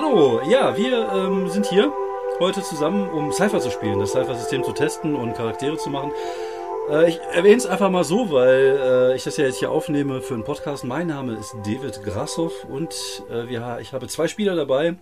Hallo, ja, wir ähm, sind hier heute zusammen, um Cypher zu spielen, das Cypher-System zu testen und Charaktere zu machen. Äh, ich erwähne es einfach mal so, weil äh, ich das ja jetzt hier aufnehme für einen Podcast. Mein Name ist David Grassoff und äh, wir, ich habe zwei Spieler dabei,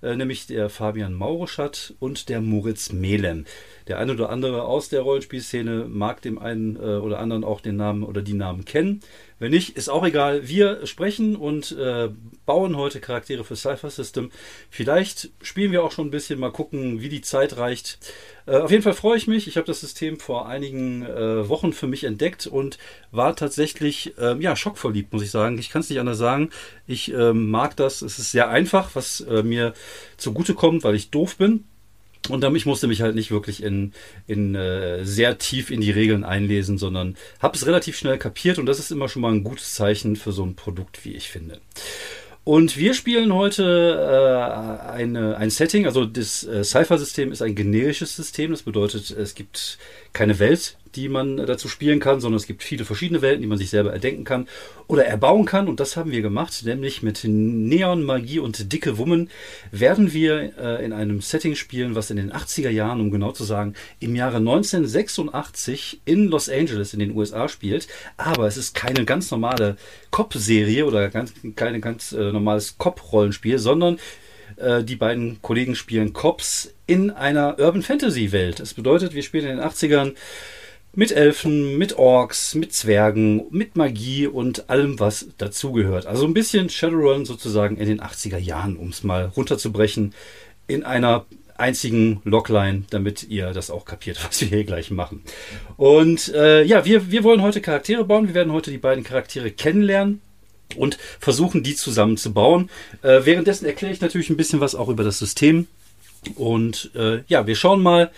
äh, nämlich der Fabian Mauruschat und der Moritz Melem. Der eine oder andere aus der Rollenspielszene mag dem einen äh, oder anderen auch den Namen oder die Namen kennen. Wenn nicht, ist auch egal. Wir sprechen und äh, bauen heute Charaktere für Cypher System. Vielleicht spielen wir auch schon ein bisschen, mal gucken, wie die Zeit reicht. Äh, auf jeden Fall freue ich mich. Ich habe das System vor einigen äh, Wochen für mich entdeckt und war tatsächlich ähm, ja, schockverliebt, muss ich sagen. Ich kann es nicht anders sagen. Ich ähm, mag das. Es ist sehr einfach, was äh, mir zugutekommt, weil ich doof bin. Und ich musste mich halt nicht wirklich in, in äh, sehr tief in die Regeln einlesen, sondern habe es relativ schnell kapiert und das ist immer schon mal ein gutes Zeichen für so ein Produkt, wie ich finde. Und wir spielen heute äh, eine, ein Setting, also das äh, Cypher-System ist ein generisches System, das bedeutet, es gibt keine Welt, die man dazu spielen kann, sondern es gibt viele verschiedene Welten, die man sich selber erdenken kann oder erbauen kann. Und das haben wir gemacht, nämlich mit Neon, Magie und dicke Wummen werden wir äh, in einem Setting spielen, was in den 80er Jahren, um genau zu sagen, im Jahre 1986 in Los Angeles in den USA spielt. Aber es ist keine ganz normale Cop-Serie oder ganz, keine ganz äh, normales Cop-Rollenspiel, sondern äh, die beiden Kollegen spielen Cops in einer Urban Fantasy Welt. Das bedeutet, wir spielen in den 80ern mit Elfen, mit Orks, mit Zwergen, mit Magie und allem, was dazugehört. Also ein bisschen Shadowrun sozusagen in den 80er Jahren, um es mal runterzubrechen, in einer einzigen Logline, damit ihr das auch kapiert, was wir hier gleich machen. Und äh, ja, wir, wir wollen heute Charaktere bauen. Wir werden heute die beiden Charaktere kennenlernen und versuchen, die zusammen zu bauen. Äh, währenddessen erkläre ich natürlich ein bisschen was auch über das System. Und äh, ja, wir schauen mal,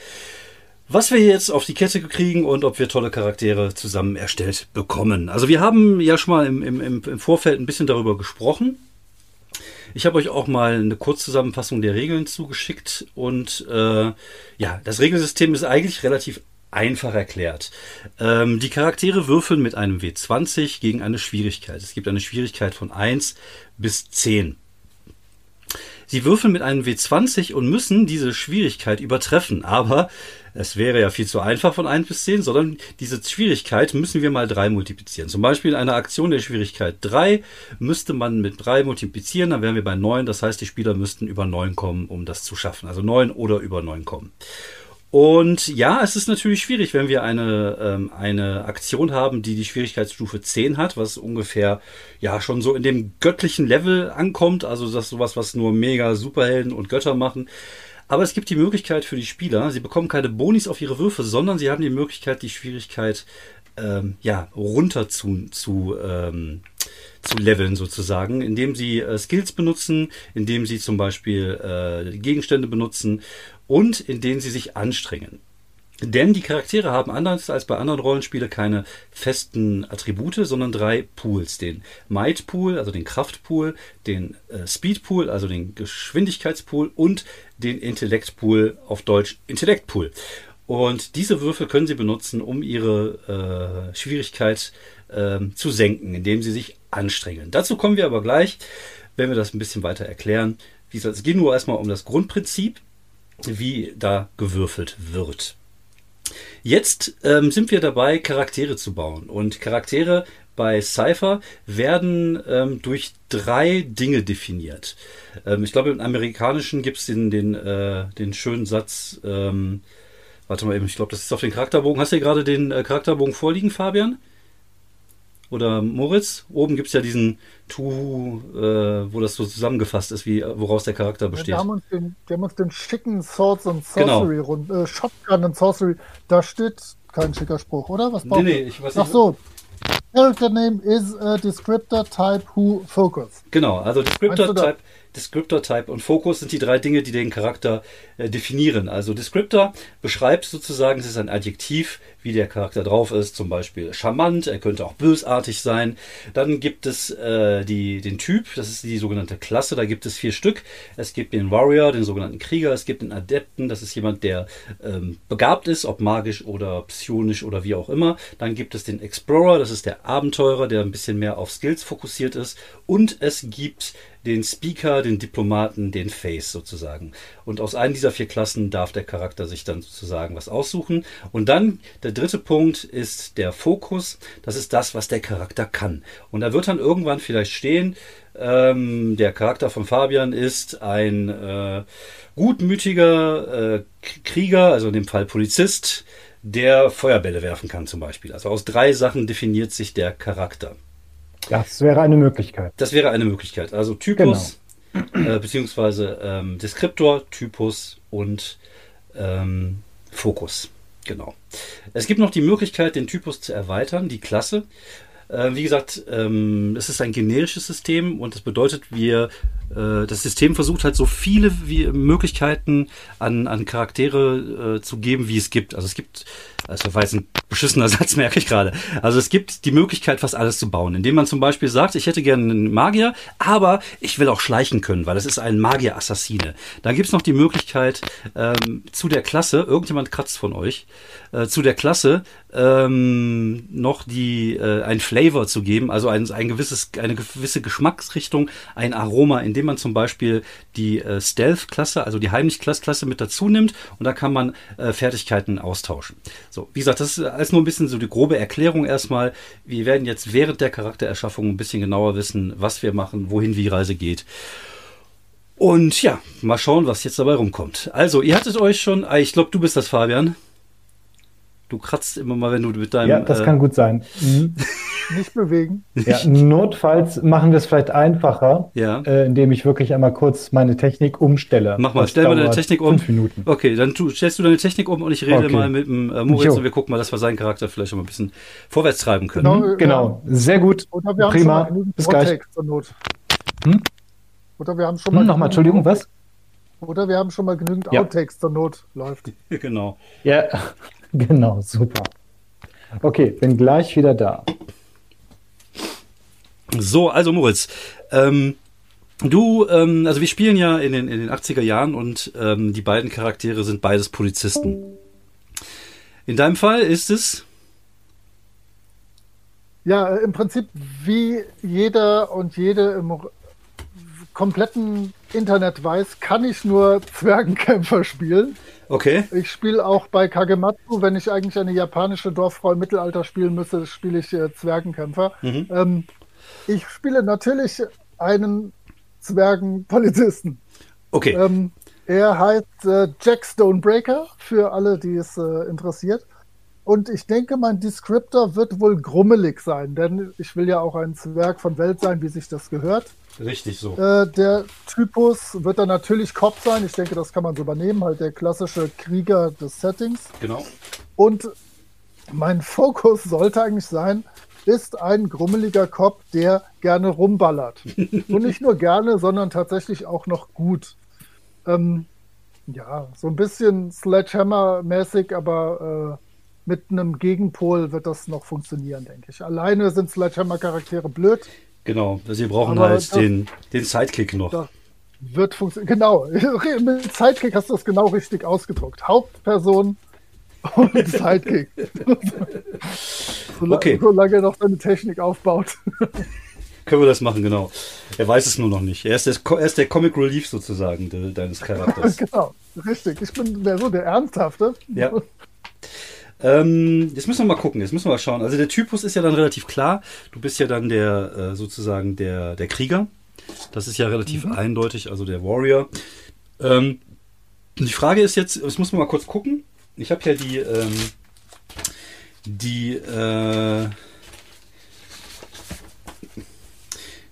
was wir jetzt auf die Kette kriegen und ob wir tolle Charaktere zusammen erstellt bekommen. Also wir haben ja schon mal im, im, im Vorfeld ein bisschen darüber gesprochen. Ich habe euch auch mal eine Kurzzusammenfassung der Regeln zugeschickt und äh, ja, das Regelsystem ist eigentlich relativ einfach erklärt. Ähm, die Charaktere würfeln mit einem W20 gegen eine Schwierigkeit. Es gibt eine Schwierigkeit von 1 bis 10. Sie würfeln mit einem W20 und müssen diese Schwierigkeit übertreffen. Aber es wäre ja viel zu einfach von 1 bis 10, sondern diese Schwierigkeit müssen wir mal 3 multiplizieren. Zum Beispiel in einer Aktion der Schwierigkeit 3 müsste man mit 3 multiplizieren, dann wären wir bei 9. Das heißt, die Spieler müssten über 9 kommen, um das zu schaffen. Also 9 oder über 9 kommen. Und ja, es ist natürlich schwierig, wenn wir eine, ähm, eine Aktion haben, die die Schwierigkeitsstufe 10 hat, was ungefähr ja schon so in dem göttlichen Level ankommt. Also das sowas, was nur mega Superhelden und Götter machen. Aber es gibt die Möglichkeit für die Spieler, sie bekommen keine Bonis auf ihre Würfe, sondern sie haben die Möglichkeit, die Schwierigkeit ähm, ja, runter zu, zu, ähm, zu leveln sozusagen, indem sie äh, Skills benutzen, indem sie zum Beispiel äh, Gegenstände benutzen und in denen sie sich anstrengen. Denn die Charaktere haben anders als bei anderen Rollenspielen keine festen Attribute, sondern drei Pools. Den Might Pool, also den Kraftpool, den äh, Speed Pool, also den Geschwindigkeitspool und den Intellekt Pool, auf Deutsch Intellekt Pool. Und diese Würfel können Sie benutzen, um Ihre äh, Schwierigkeit äh, zu senken, indem Sie sich anstrengen. Dazu kommen wir aber gleich, wenn wir das ein bisschen weiter erklären. Wie gesagt, es geht nur erstmal um das Grundprinzip wie da gewürfelt wird. Jetzt ähm, sind wir dabei, Charaktere zu bauen. Und Charaktere bei Cypher werden ähm, durch drei Dinge definiert. Ähm, ich glaube, im Amerikanischen gibt es den, den, äh, den schönen Satz, ähm, warte mal eben, ich glaube, das ist auf den Charakterbogen. Hast du hier gerade den äh, Charakterbogen vorliegen, Fabian? Oder Moritz. Oben gibt es ja diesen Tu, äh, wo das so zusammengefasst ist, wie, woraus der Charakter besteht. Ja, wir, haben uns den, wir haben uns den schicken Swords und Sorcery genau. rund, äh, Shotgun und Sorcery. Da steht kein schicker Spruch, oder? Was nee, nee, ich weiß nicht. Ach so. Character name is a descriptor type who focus. Genau, also Descriptor type Descriptor Type und Focus sind die drei Dinge, die den Charakter äh, definieren. Also Descriptor beschreibt sozusagen, es ist ein Adjektiv, wie der Charakter drauf ist, zum Beispiel charmant, er könnte auch bösartig sein. Dann gibt es äh, die, den Typ, das ist die sogenannte Klasse, da gibt es vier Stück. Es gibt den Warrior, den sogenannten Krieger, es gibt den Adepten, das ist jemand, der ähm, begabt ist, ob magisch oder psionisch oder wie auch immer. Dann gibt es den Explorer, das ist der der Abenteurer, der ein bisschen mehr auf Skills fokussiert ist. Und es gibt den Speaker, den Diplomaten, den Face sozusagen. Und aus einem dieser vier Klassen darf der Charakter sich dann sozusagen was aussuchen. Und dann der dritte Punkt ist der Fokus. Das ist das, was der Charakter kann. Und da wird dann irgendwann vielleicht stehen, ähm, der Charakter von Fabian ist ein äh, gutmütiger äh, Krieger, also in dem Fall Polizist, der Feuerbälle werfen kann zum Beispiel. Also aus drei Sachen definiert sich der Charakter. Das wäre eine Möglichkeit. Das wäre eine Möglichkeit. Also Typus, genau. äh, beziehungsweise ähm, Deskriptor, Typus und ähm, Fokus. Genau. Es gibt noch die Möglichkeit, den Typus zu erweitern, die Klasse. Äh, wie gesagt, ähm, es ist ein generisches System und das bedeutet, wir das System versucht halt so viele Möglichkeiten an, an Charaktere äh, zu geben, wie es gibt. Also es gibt, also war jetzt ein beschissener Satz, merke ich gerade. Also es gibt die Möglichkeit, fast alles zu bauen, indem man zum Beispiel sagt, ich hätte gerne einen Magier, aber ich will auch schleichen können, weil es ist ein Magier-Assassine. Dann gibt's noch die Möglichkeit, ähm, zu der Klasse, irgendjemand kratzt von euch, äh, zu der Klasse ähm, noch die äh, ein Flavor zu geben, also ein, ein gewisses, eine gewisse Geschmacksrichtung, ein Aroma, in indem man zum Beispiel die äh, Stealth-Klasse, also die Heimlich-Klasse mit dazu nimmt und da kann man äh, Fertigkeiten austauschen. So, wie gesagt, das ist alles nur ein bisschen so die grobe Erklärung erstmal. Wir werden jetzt während der Charaktererschaffung ein bisschen genauer wissen, was wir machen, wohin die Reise geht. Und ja, mal schauen, was jetzt dabei rumkommt. Also, ihr hattet euch schon, ah, ich glaube, du bist das, Fabian. Du kratzt immer mal, wenn du mit deinem. Ja, das äh, kann gut sein. Mhm. Nicht bewegen. Ja, notfalls machen wir es vielleicht einfacher, ja. äh, indem ich wirklich einmal kurz meine Technik umstelle. Mach mal, stell mal deine Technik um. Fünf Minuten. Okay, dann tu, stellst du deine Technik um und ich rede okay. mal mit dem äh, Moritz jo. und wir gucken mal, dass wir seinen Charakter vielleicht schon mal ein bisschen vorwärts treiben können. Genau, genau. sehr gut. Prima. Bis gleich. Hm? Oder wir haben schon mal. Hm, Nochmal, Entschuldigung, was? Oder wir haben schon mal genügend ja. Outtakes zur Not läuft. genau. Ja, genau, super. Okay, bin gleich wieder da. So, also Moritz, ähm, du, ähm, also wir spielen ja in den, in den 80er Jahren und ähm, die beiden Charaktere sind beides Polizisten. In deinem Fall ist es? Ja, im Prinzip wie jeder und jede im kompletten Internet weiß, kann ich nur Zwergenkämpfer spielen. Okay. Ich spiele auch bei Kagematsu, wenn ich eigentlich eine japanische Dorffrau im Mittelalter spielen müsste, spiele ich äh, Zwergenkämpfer. Mhm. Ähm, ich spiele natürlich einen Zwergenpolizisten. Okay. Ähm, er heißt äh, Jack Stonebreaker, für alle, die es äh, interessiert. Und ich denke, mein Descriptor wird wohl grummelig sein, denn ich will ja auch ein Zwerg von Welt sein, wie sich das gehört. Richtig so. Äh, der Typus wird dann natürlich Kopf sein. Ich denke, das kann man so übernehmen. Halt der klassische Krieger des Settings. Genau. Und mein Fokus sollte eigentlich sein, ist ein grummeliger Kopf, der gerne rumballert. Und nicht nur gerne, sondern tatsächlich auch noch gut. Ähm, ja, so ein bisschen Sledgehammer-mäßig, aber äh, mit einem Gegenpol wird das noch funktionieren, denke ich. Alleine sind Sledgehammer-Charaktere blöd. Genau, also wir brauchen aber halt den, den Sidekick noch. Wird funktionieren. Genau, mit Sidekick hast du das genau richtig ausgedruckt. Hauptperson und Sidekick. okay. Solange er noch seine Technik aufbaut. Können wir das machen, genau. Er weiß es nur noch nicht. Er ist der, er ist der Comic Relief sozusagen de, deines Charakters. genau, richtig. Ich bin der, so der Ernsthafte. Ja. Ähm, jetzt müssen wir mal gucken, jetzt müssen wir mal schauen. Also der Typus ist ja dann relativ klar. Du bist ja dann der äh, sozusagen der, der Krieger. Das ist ja relativ mhm. eindeutig, also der Warrior. Ähm, die Frage ist jetzt, das muss man mal kurz gucken. Ich habe ja die, ähm, die, äh,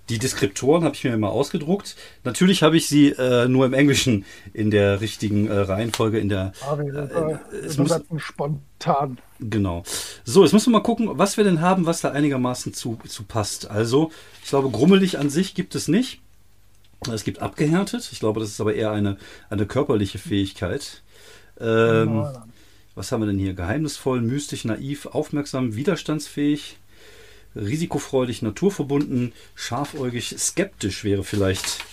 die Deskriptoren habe ich mir immer ausgedruckt. Natürlich habe ich sie äh, nur im Englischen in der richtigen äh, Reihenfolge. In der ah, äh, es muss, spontan. Genau. So, jetzt müssen wir mal gucken, was wir denn haben, was da einigermaßen zu, zu passt. Also, ich glaube, grummelig an sich gibt es nicht. Es gibt abgehärtet. Ich glaube, das ist aber eher eine, eine körperliche Fähigkeit. Ähm, was haben wir denn hier? Geheimnisvoll, mystisch, naiv, aufmerksam, widerstandsfähig, risikofreudig, naturverbunden, scharfäugig, skeptisch wäre vielleicht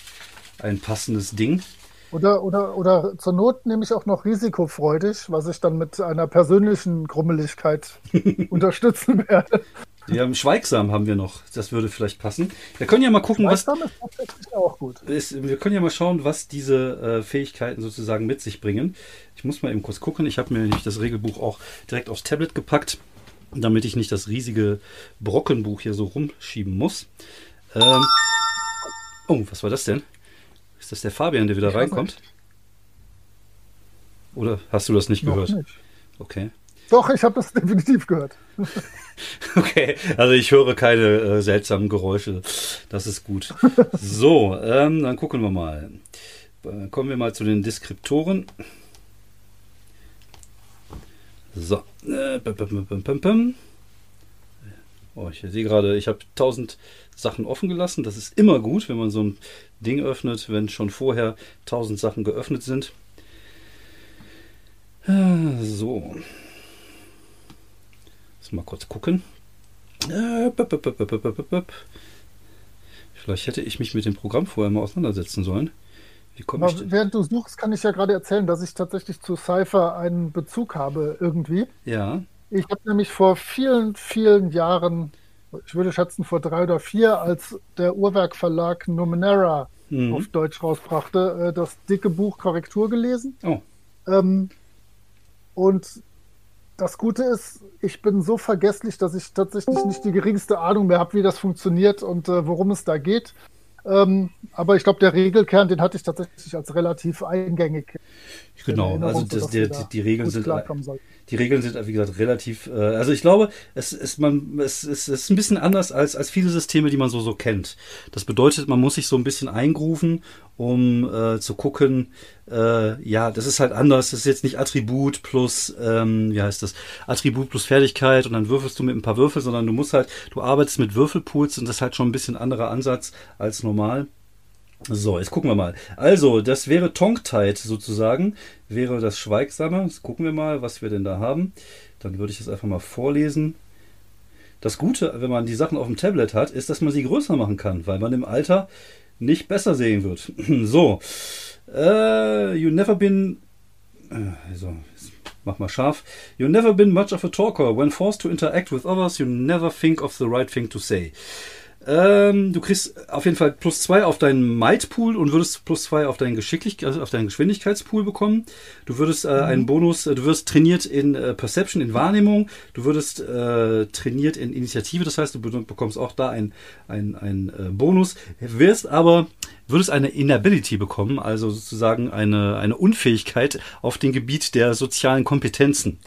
ein passendes Ding. Oder, oder, oder zur Not nehme ich auch noch risikofreudig, was ich dann mit einer persönlichen Grummeligkeit unterstützen werde. Haben Schweigsam haben wir noch. Das würde vielleicht passen. Wir können ja mal gucken, was. Schweigsam ist tatsächlich auch gut. Ist, wir können ja mal schauen, was diese äh, Fähigkeiten sozusagen mit sich bringen. Ich muss mal eben kurz gucken. Ich habe mir nämlich das Regelbuch auch direkt aufs Tablet gepackt, damit ich nicht das riesige Brockenbuch hier so rumschieben muss. Ähm, oh, was war das denn? Ist das der Fabian, der wieder Ich reinkommt? Oder hast du das nicht Noch gehört? nicht. Okay. Doch, ich habe das definitiv gehört. Okay, also ich höre keine äh, seltsamen Geräusche. Das ist gut. So, ähm, dann gucken wir mal. Äh, Kommen wir mal zu den Deskriptoren. So. Äh. Oh, ich sehe gerade, ich habe tausend Sachen offen gelassen. Das ist immer gut, wenn man so ein Ding öffnet, wenn schon vorher tausend Sachen geöffnet sind. Äh, So. Lass mal kurz gucken. Äh. Vielleicht hätte ich mich mit dem Programm vorher mal auseinandersetzen sollen. Während du suchst, kann ich ja gerade erzählen, dass ich tatsächlich zu Cypher einen Bezug habe irgendwie. Ja. Ich habe nämlich vor vielen, vielen Jahren, ich würde schätzen vor drei oder vier, als der Uhrwerk-Verlag Numenera Mhm. auf Deutsch rausbrachte, äh, das dicke Buch Korrektur gelesen. Oh, Ähm, und das Gute ist, ich bin so vergesslich, dass ich tatsächlich nicht die geringste Ahnung mehr habe, wie das funktioniert und äh, worum es da geht. Ähm, aber ich glaube, der Regelkern, den hatte ich tatsächlich als relativ eingängig. in genau. Also das, sodass die, Regeln sind. Die Regeln sind, wie gesagt, relativ. Äh, also ich glaube, es ist man, es ist, es ist ein bisschen anders als als viele Systeme, die man so so kennt. Das bedeutet, man muss sich so ein bisschen eingrufen, um äh, zu gucken. Äh, ja, das ist halt anders. Das ist jetzt nicht Attribut plus, ähm, wie heißt das? Attribut plus Fertigkeit und dann würfelst du mit ein paar Würfel, sondern du musst halt, du arbeitest mit Würfelpools und das ist halt schon ein bisschen anderer Ansatz als normal. So, jetzt gucken wir mal. Also, das wäre Tongue-Tied sozusagen, wäre das Schweigsame. Jetzt gucken wir mal, was wir denn da haben. Dann würde ich es einfach mal vorlesen. Das Gute, wenn man die Sachen auf dem Tablet hat, ist, dass man sie größer machen kann, weil man im Alter nicht besser sehen wird. so, äh, you never been. So, jetzt mach mal scharf. You never been much of a talker. When forced to interact with others, you never think of the right thing to say. Ähm, du kriegst auf jeden Fall plus zwei auf deinen Might-Pool und würdest plus zwei auf deinen Geschicklich also auf deinen Geschwindigkeitspool bekommen. Du würdest äh, einen Bonus, äh, du wirst trainiert in äh, Perception, in Wahrnehmung. Du würdest äh, trainiert in Initiative, das heißt, du be bekommst auch da einen ein, ein, äh, Bonus. Wirst aber, würdest eine Inability bekommen, also sozusagen eine, eine Unfähigkeit auf dem Gebiet der sozialen Kompetenzen.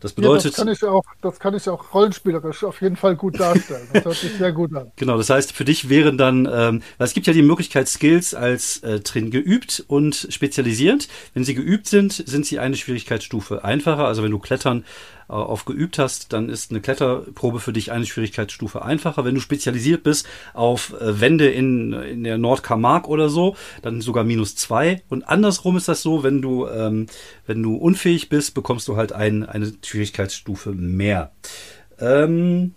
Das Ja, bedeutet, das, kann ich auch, das kann ich auch rollenspielerisch auf jeden Fall gut darstellen. Das hört sich sehr gut an. Genau, das heißt, für dich wären dann, ähm, es gibt ja die Möglichkeit, Skills als äh, drin geübt und spezialisiert. Wenn sie geübt sind, sind sie eine Schwierigkeitsstufe einfacher. Also wenn du Klettern auf geübt hast, dann ist eine Kletterprobe für dich eine Schwierigkeitsstufe einfacher. Wenn du spezialisiert bist auf äh, Wände in, in der Nordkarmark oder so, dann sogar minus zwei. Und andersrum ist das so, wenn du, ähm, wenn du unfähig bist, bekommst du halt ein, eine Schwierigkeitsstufe mehr. Ähm,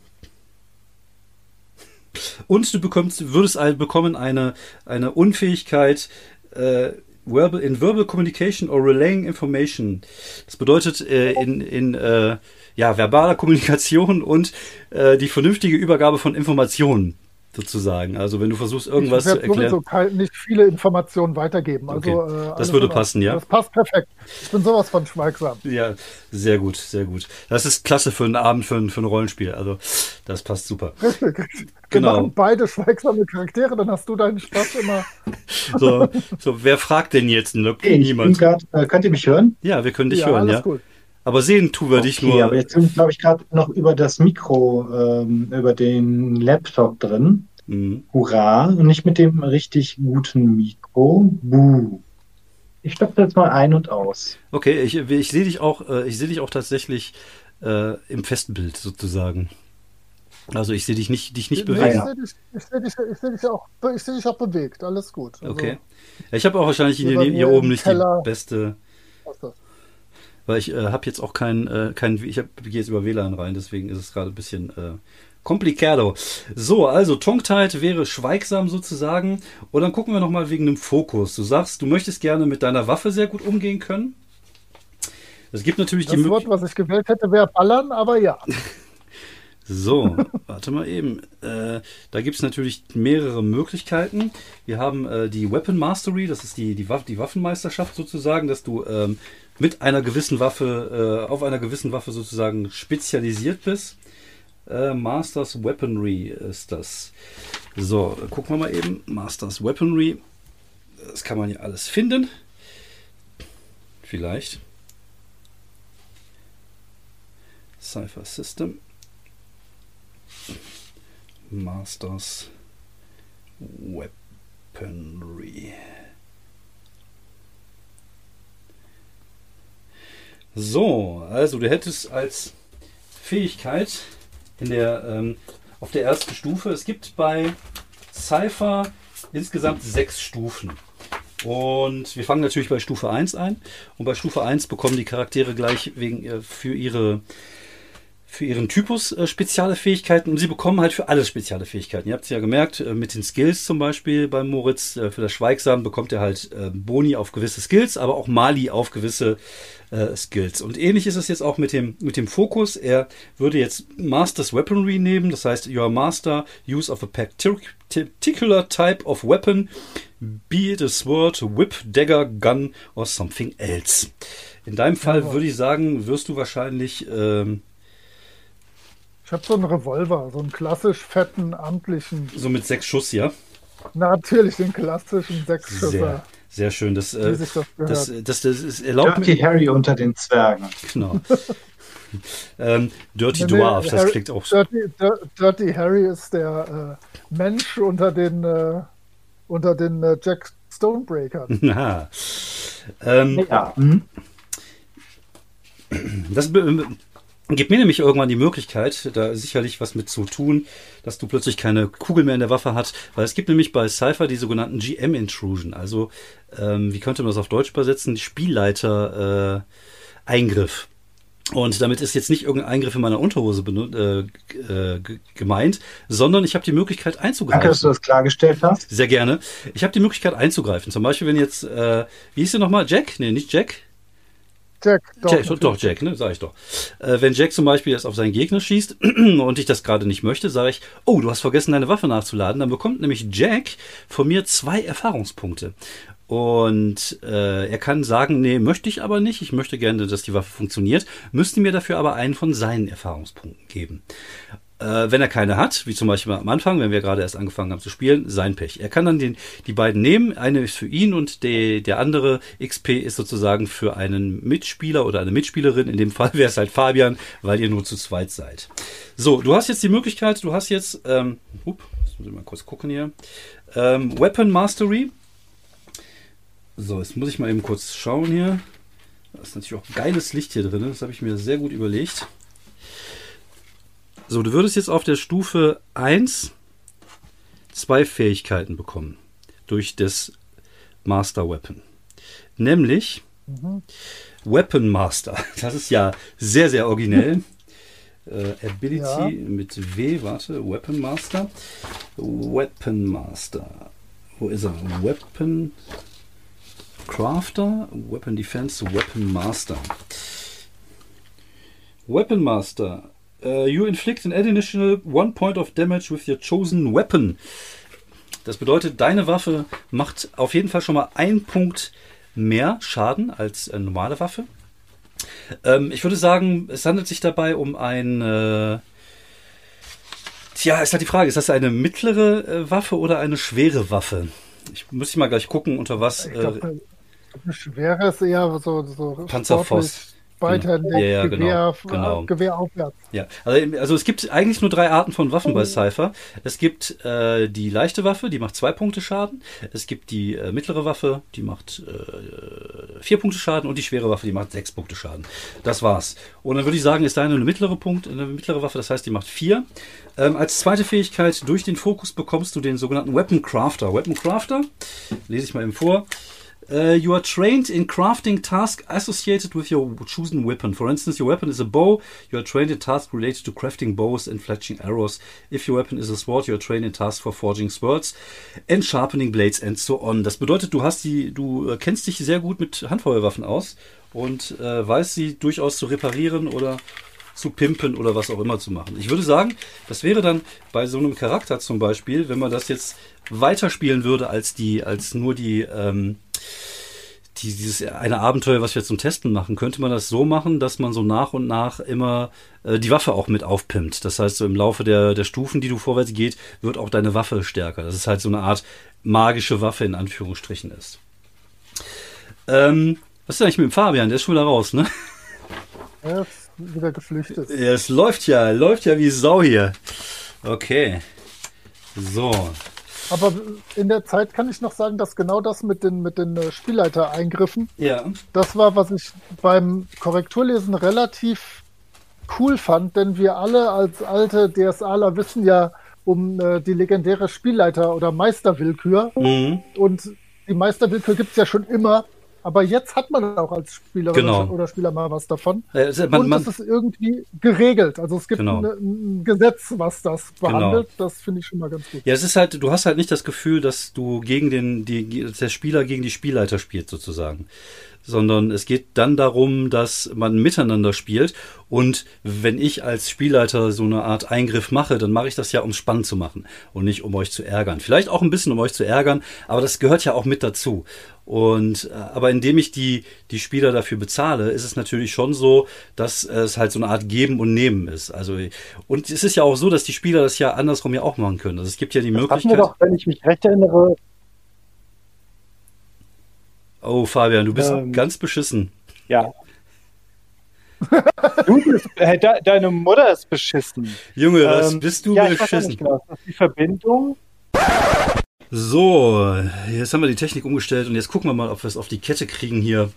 und du bekommst, würdest bekommen eine, eine Unfähigkeit äh, verbal, in Verbal Communication or Relaying Information. Das bedeutet äh, in, in äh, ja, verbaler Kommunikation und äh, die vernünftige Übergabe von Informationen sozusagen. Also wenn du versuchst, irgendwas ich zu erklären. sowieso kein, nicht viele Informationen weitergeben. Also, Okay. äh, Das würde passen, ja? Das passt perfekt. Ich bin sowas von schweigsam. Ja, sehr gut, sehr gut. Das ist klasse für einen Abend, für ein, für ein Rollenspiel. Also das passt super. Richtig, richtig. Wir Genau. machen beide schweigsame Charaktere, dann hast du deinen Spaß immer. So, so wer fragt denn jetzt? Ne? Ich bin Niemand. grad, äh, könnt ihr mich hören? Ja, wir können dich ja, hören, alles ja. gut. Aber sehen tun wir dich Okay, nur. aber jetzt sind, glaube ich, gerade noch über das Mikro, ähm, über den Laptop drin. Mhm. Hurra! Und nicht mit dem richtig guten Mikro. Buh. Ich stopfe jetzt mal ein und aus. Okay, ich, ich sehe dich auch, äh, ich sehe dich auch tatsächlich äh, im Festbild sozusagen. Also ich sehe dich nicht, dich nicht Nee, bewegen. ich ja. sehe dich, ich seh dich, ich seh dich, auch, ich seh dich auch bewegt. Alles gut. Also, Okay. Ich habe auch wahrscheinlich Hier hier, oben nicht Keller. die beste. Weil ich äh, habe jetzt auch kein, äh, kein, ich hab, gehe jetzt über WLAN rein, deswegen ist es gerade ein bisschen äh, complicado. So, also Tongue-Tied wäre schweigsam sozusagen. Und dann gucken wir nochmal wegen dem Fokus. Du sagst, du möchtest gerne mit deiner Waffe sehr gut umgehen können. Es gibt natürlich die Das Wort, was ich gewählt hätte, wäre ballern, aber ja. So, warte mal eben. Äh, da gibt es natürlich mehrere Möglichkeiten. Wir haben äh, die Weapon Mastery, das ist die, die, Waff die Waffenmeisterschaft sozusagen, dass du ähm, mit einer gewissen Waffe, äh, auf einer gewissen Waffe sozusagen spezialisiert bist. Äh, Masters Weaponry ist das. So, gucken wir mal eben. Masters Weaponry. Das kann man ja alles finden. Vielleicht. Cypher System. Masters Weaponry. So, also du hättest als Fähigkeit in der, ähm, auf der ersten Stufe, es gibt bei Cypher insgesamt sechs Stufen. Und wir fangen natürlich bei Stufe 1 ein. Und bei Stufe 1 bekommen die Charaktere gleich wegen, äh, für ihre für ihren Typus äh, spezielle Fähigkeiten und sie bekommen halt für alles spezielle Fähigkeiten. Ihr habt es ja gemerkt, äh, mit den Skills zum Beispiel bei Moritz, für das Schweigsam bekommt er halt Boni auf gewisse Skills, aber auch Mali auf gewisse äh, Skills. Und ähnlich ist es jetzt auch mit dem, mit dem Fokus. Er würde jetzt Master's Weaponry nehmen, das heißt, your Master use of a particular type of weapon, be it a sword, whip, dagger, gun or something else. In deinem Fall ja, würde ich sagen, wirst du wahrscheinlich ähm, ich habe so einen Revolver, so einen klassisch fetten, amtlichen. So mit sechs Schuss, ja? Natürlich, den klassischen Sechsschusser. Sehr, schön. Das, äh, das, das, das, das erlaubt Dirty Harry unter den Zwergen. Genau. ähm, Dirty nee, Dwarf, nee, das Harry, klingt auch so. Dirty, Dirty, Harry ist der äh, Mensch unter den, äh, unter den äh, Jack Stonebreakern. ähm, ja. Hm? Das Gibt mir nämlich irgendwann die Möglichkeit, da sicherlich was mit zu tun, dass du plötzlich keine Kugel mehr in der Waffe hast, weil es gibt nämlich bei Cypher die sogenannten GM-Intrusion, also ähm, wie könnte man das auf Deutsch übersetzen? Spielleiter-Eingriff. Äh, und damit ist jetzt nicht irgendein Eingriff in meiner Unterhose äh, äh, gemeint, sondern ich habe die Möglichkeit einzugreifen. Danke, dass du das klargestellt hast. Sehr gerne. Ich habe die Möglichkeit einzugreifen. Zum Beispiel, wenn jetzt, äh, wie hieß der nochmal? Jack? Nee, nicht Jack. Jack, doch. Jack, doch, Jack, ne, sag ich doch. Äh, wenn Jack zum Beispiel jetzt auf seinen Gegner schießt und ich das gerade nicht möchte, sage ich, oh, du hast vergessen, deine Waffe nachzuladen. Dann bekommt nämlich Jack von mir zwei Erfahrungspunkte. Und äh, er kann sagen, nee, möchte ich aber nicht. Ich möchte gerne, dass die Waffe funktioniert. Müsste mir dafür aber einen von seinen Erfahrungspunkten geben. Äh, wenn er keine hat, wie zum Beispiel am Anfang, wenn wir gerade erst angefangen haben zu spielen, sein Pech. Er kann dann den, die beiden nehmen, eine ist für ihn und de, der andere XP ist sozusagen für einen Mitspieler oder eine Mitspielerin. In dem Fall wäre es halt Fabian, weil ihr nur zu zweit seid. So, du hast jetzt die Möglichkeit, du hast jetzt, ähm, up, jetzt muss ich mal kurz gucken hier, ähm, Weapon Mastery. So, jetzt muss ich mal eben kurz schauen hier. Da ist natürlich auch geiles Licht hier drin, das habe ich mir sehr gut überlegt. So, du würdest jetzt auf der Stufe 1 zwei Fähigkeiten bekommen durch das Master Weapon. Nämlich mhm. Weapon Master. Das ist ja sehr, sehr originell. äh, Ability ja. mit W, warte, Weapon Master. Weapon Master. Wo ist er? Weapon Crafter, Weapon Defense, Weapon Master. Weapon Master Uh, you inflict an additional one point of damage with your chosen weapon. Das bedeutet, deine Waffe macht auf jeden Fall schon mal einen Punkt mehr Schaden als eine normale Waffe. Ähm, ich würde sagen, es handelt sich dabei um ein. Äh, tja, ist halt die Frage, ist das eine mittlere äh, Waffe oder eine schwere Waffe? Ich muss mal gleich gucken, unter was. Ich glaub, äh, eine schwere ist eher so. so Panzerfaust weiterhin ja, ja, Gewehr, genau, genau. Gewehr aufwärts. Ja, also, also, es gibt eigentlich nur drei Arten von Waffen bei Cypher. Es gibt äh, die leichte Waffe, die macht zwei Punkte Schaden. Es gibt die äh, mittlere Waffe, die macht äh, vier Punkte Schaden und die schwere Waffe, die macht sechs Punkte Schaden. Das war's. Und dann würde ich sagen, ist deine eine mittlere Punkt, eine mittlere Waffe, das heißt, die macht vier. Ähm, als zweite Fähigkeit durch den Fokus bekommst du den sogenannten Weapon Crafter. Weapon Crafter, lese ich mal eben vor. Uh, you are trained in crafting tasks associated with your chosen weapon. For instance, your weapon is a bow. You are trained in tasks related to crafting bows and fletching arrows. If your weapon is a sword, you are trained in tasks for forging swords and sharpening blades and so on. Das bedeutet, du hast die, du äh, kennst dich sehr gut mit Handfeuerwaffen aus und äh, weißt sie durchaus zu reparieren oder zu pimpen oder was auch immer zu machen. Ich würde sagen, das wäre dann bei so einem Charakter zum Beispiel, wenn man das jetzt weiterspielen würde als die, als nur die, ähm, die, dieses eine Abenteuer, was wir zum Testen machen, könnte man das so machen, dass man so nach und nach immer äh, die Waffe auch mit aufpimpt. Das heißt, so im Laufe der, der Stufen, die du vorwärts geht, wird auch deine Waffe stärker. Das ist halt so eine Art magische Waffe in Anführungsstrichen ist. Ähm, was ist eigentlich mit dem Fabian? Der ist schon wieder raus, ne? Er ist wieder geflüchtet. Ja, es läuft ja, läuft ja wie Sau hier. Okay. So. Aber in der Zeit kann ich noch sagen, dass genau das mit den, mit den äh, Spielleitereingriffen, Ja. das war, was ich beim Korrekturlesen relativ cool fand, denn wir alle als alte DSAler wissen ja um äh, die legendäre Spielleiter- oder Meisterwillkür. Mhm. Und die Meisterwillkür gibt es ja schon immer. Aber jetzt hat man auch als Spielerin Genau. oder Spieler mal was davon. Es- Man, und man, es ist irgendwie geregelt. Also es gibt Genau. eine, ein Gesetz, was das behandelt. Das finde ich schon mal ganz gut. Ja, es ist halt, du hast halt nicht das Gefühl, dass du gegen den, die, dass der Spieler gegen die Spielleiter spielt, sozusagen. Sondern es geht dann darum, dass man miteinander spielt. Und wenn ich als Spielleiter so eine Art Eingriff mache, dann mache ich das ja, um es spannend zu machen und nicht um euch zu ärgern. Vielleicht auch ein bisschen, um euch zu ärgern, aber das gehört ja auch mit dazu. Und äh, aber indem ich die, die Spieler dafür bezahle, ist es natürlich schon so, dass es halt so eine Art Geben und Nehmen ist. Also und es ist ja auch so, dass die Spieler das ja andersrum ja auch machen können. Also es gibt ja die Hatten wir Möglichkeit. doch, wenn ich mich recht erinnere, Oh, Fabian, du bist Ähm. ganz beschissen. ja. du bist, äh, de, deine Mutter ist beschissen. Junge, was Ähm, bist du ja, ich weiß beschissen? genau. Ist das die Verbindung? So, jetzt haben wir die Technik umgestellt und jetzt gucken wir mal, ob wir es auf die Kette kriegen, hier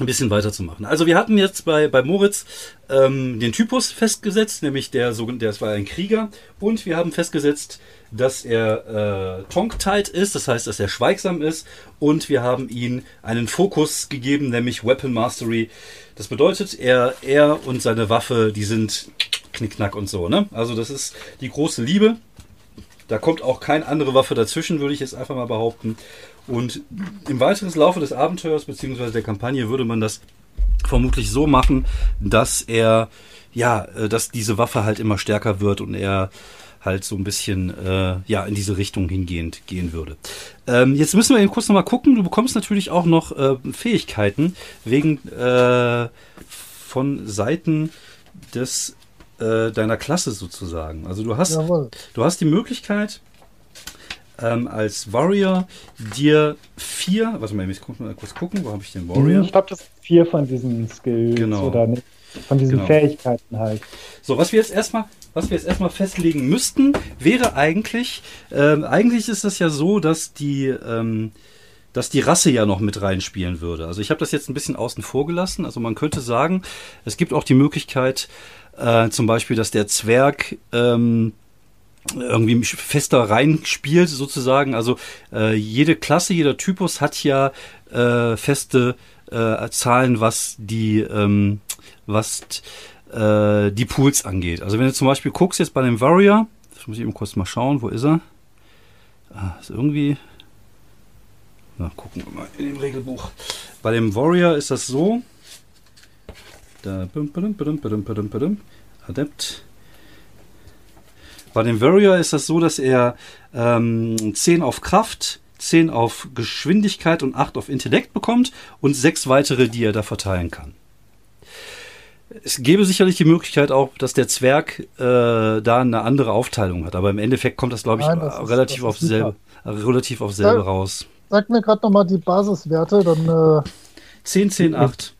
ein bisschen weiterzumachen. Also wir hatten jetzt bei, bei Moritz ähm, den Typus festgesetzt, nämlich der, der war ein Krieger und wir haben festgesetzt, dass er äh, tongue-tied ist, das heißt, dass er schweigsam ist und wir haben ihm einen Fokus gegeben, nämlich Weapon Mastery. Das bedeutet, er, er und seine Waffe, die sind knickknack und so, ne? Also das ist die große Liebe. Da kommt auch keine andere Waffe dazwischen, würde ich jetzt einfach mal behaupten. Und im weiteren Laufe des Abenteuers bzw. der Kampagne würde man das vermutlich so machen, dass er, ja, äh, dass diese Waffe halt immer stärker wird und er halt so ein bisschen, äh, ja, in diese Richtung hingehend gehen würde. Ähm, jetzt müssen wir eben kurz nochmal gucken. Du bekommst natürlich auch noch äh, Fähigkeiten wegen äh, von Seiten des äh, deiner Klasse sozusagen. Also du hast Jawohl. Du hast die Möglichkeit, ähm, als Warrior dir vier, warte mal, ich muss mal kurz gucken, wo habe ich den Warrior? Ich glaube, das sind vier von diesen Skills Genau. oder nicht, von diesen Genau. Fähigkeiten halt. So, was wir jetzt erstmal, was wir jetzt erstmal festlegen müssten, wäre eigentlich, ähm, eigentlich ist das ja so, dass die, ähm, dass die Rasse ja noch mit reinspielen würde. Also ich habe das jetzt ein bisschen außen vor gelassen. Also man könnte sagen, es gibt auch die Möglichkeit, äh, zum Beispiel, dass der Zwerg ähm, irgendwie fester reinspielt sozusagen. Also äh, jede Klasse, jeder Typus hat ja äh, feste äh, Zahlen, was die ähm, was äh, die Pools angeht. Also wenn du zum Beispiel guckst jetzt bei dem Warrior, das muss ich eben kurz mal schauen, wo ist er? Ah, ist irgendwie. Na, gucken wir mal in dem Regelbuch. Bei dem Warrior ist das so. Da, badum, badum, badum. Adept. Bei dem Warrior ist das so, dass er ähm, 10 auf Kraft, 10 auf Geschwindigkeit und 8 auf Intellekt bekommt und 6 weitere, die er da verteilen kann. Es gäbe sicherlich die Möglichkeit auch, dass der Zwerg äh, da eine andere Aufteilung hat, aber im Endeffekt kommt das, glaube ich, Nein, das ist- relativ, das auf selbe, relativ auf selbe Ja. raus. Sag mir gerade nochmal die Basiswerte, dann äh, 10, 10, 8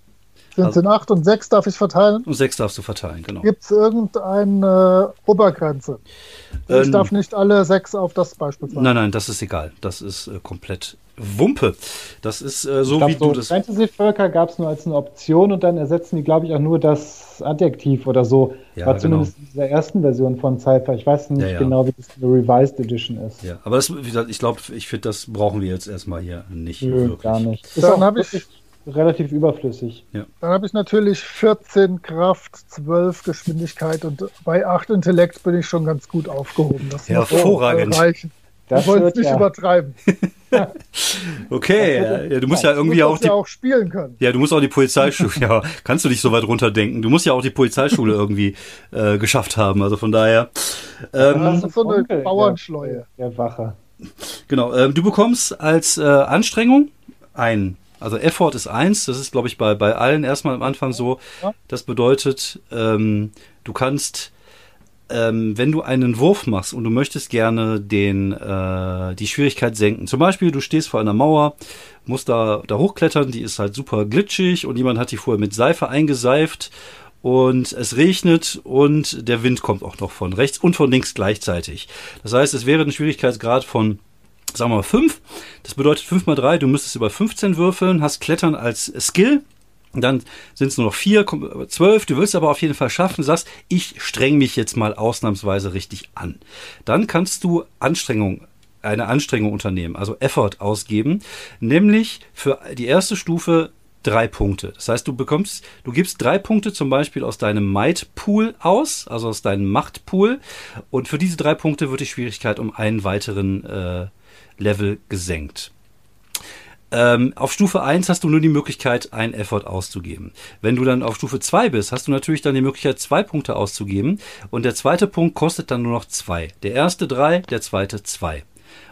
sind Also- es 8 und 6 darf ich verteilen. und 6 darfst du verteilen, genau. Gibt es irgendeine Obergrenze? Ich Ähm, darf nicht alle 6 auf das beispielsweise. Nein, nein, das ist egal. Das ist äh, komplett Wumpe. Das ist äh, so, ich wie glaube, du so das. Fantasy-Völker gab es nur als eine Option und dann ersetzen die, glaube ich, auch nur das Adjektiv oder so. Ja, War genau. zumindest in dieser ersten Version von Cypher. Ich weiß nicht Ja, ja. genau, wie das in der Revised Edition ist. Ja, aber das, wie gesagt, ich glaube, ich finde, das brauchen wir jetzt erstmal hier nicht Nö, wirklich. gar nicht. Ist Dann auch hab ich- relativ überflüssig. Dann habe ich natürlich 14 Kraft, 12 Geschwindigkeit und bei 8 Intellekt bin ich schon ganz gut aufgehoben. Das muss Hervorragend. auch, reichen. Das ich wollte es wird nicht ja, übertreiben. okay, ja, du musst ja Du irgendwie auch die ja auch spielen können. Ja, du musst auch die Polizeischule, ja, kannst du nicht so weit runterdenken. Du musst ja auch die Polizeischule irgendwie äh, geschafft haben. Also von daher, ähm, Das ist so eine Onkel, Bauernschleue. Der, der Wache. genau, ähm, du bekommst als äh, Anstrengung ein. Also Effort ist eins, das ist, glaube ich, bei, bei allen erstmal am Anfang so. Das bedeutet, ähm, du kannst, ähm, wenn du einen Wurf machst und du möchtest gerne den, äh, die Schwierigkeit senken. Zum Beispiel, du stehst vor einer Mauer, musst da, da hochklettern, die ist halt super glitschig und jemand hat die vorher mit Seife eingeseift und es regnet und der Wind kommt auch noch von rechts und von links gleichzeitig. Das heißt, es wäre ein Schwierigkeitsgrad von sagen wir mal 5. Das bedeutet 5 mal 3, du müsstest über 15 würfeln, hast Klettern als Skill. Dann sind es nur noch 4, 12. Du willst aber auf jeden Fall schaffen, sagst, ich streng mich jetzt mal ausnahmsweise richtig an. Dann kannst du Anstrengung eine Anstrengung unternehmen, also Effort ausgeben, nämlich für die erste Stufe drei Punkte. Das heißt, du bekommst, du gibst drei Punkte zum Beispiel aus deinem Might-Pool aus, also aus deinem Macht-Pool, und für diese drei Punkte wird die Schwierigkeit um einen weiteren äh, Level gesenkt. Ähm, auf Stufe 1 hast du nur die Möglichkeit, einen Effort auszugeben. Wenn du dann auf Stufe 2 bist, hast du natürlich dann die Möglichkeit, zwei Punkte auszugeben. Und der zweite Punkt kostet dann nur noch zwei. Der erste drei, der zweite zwei.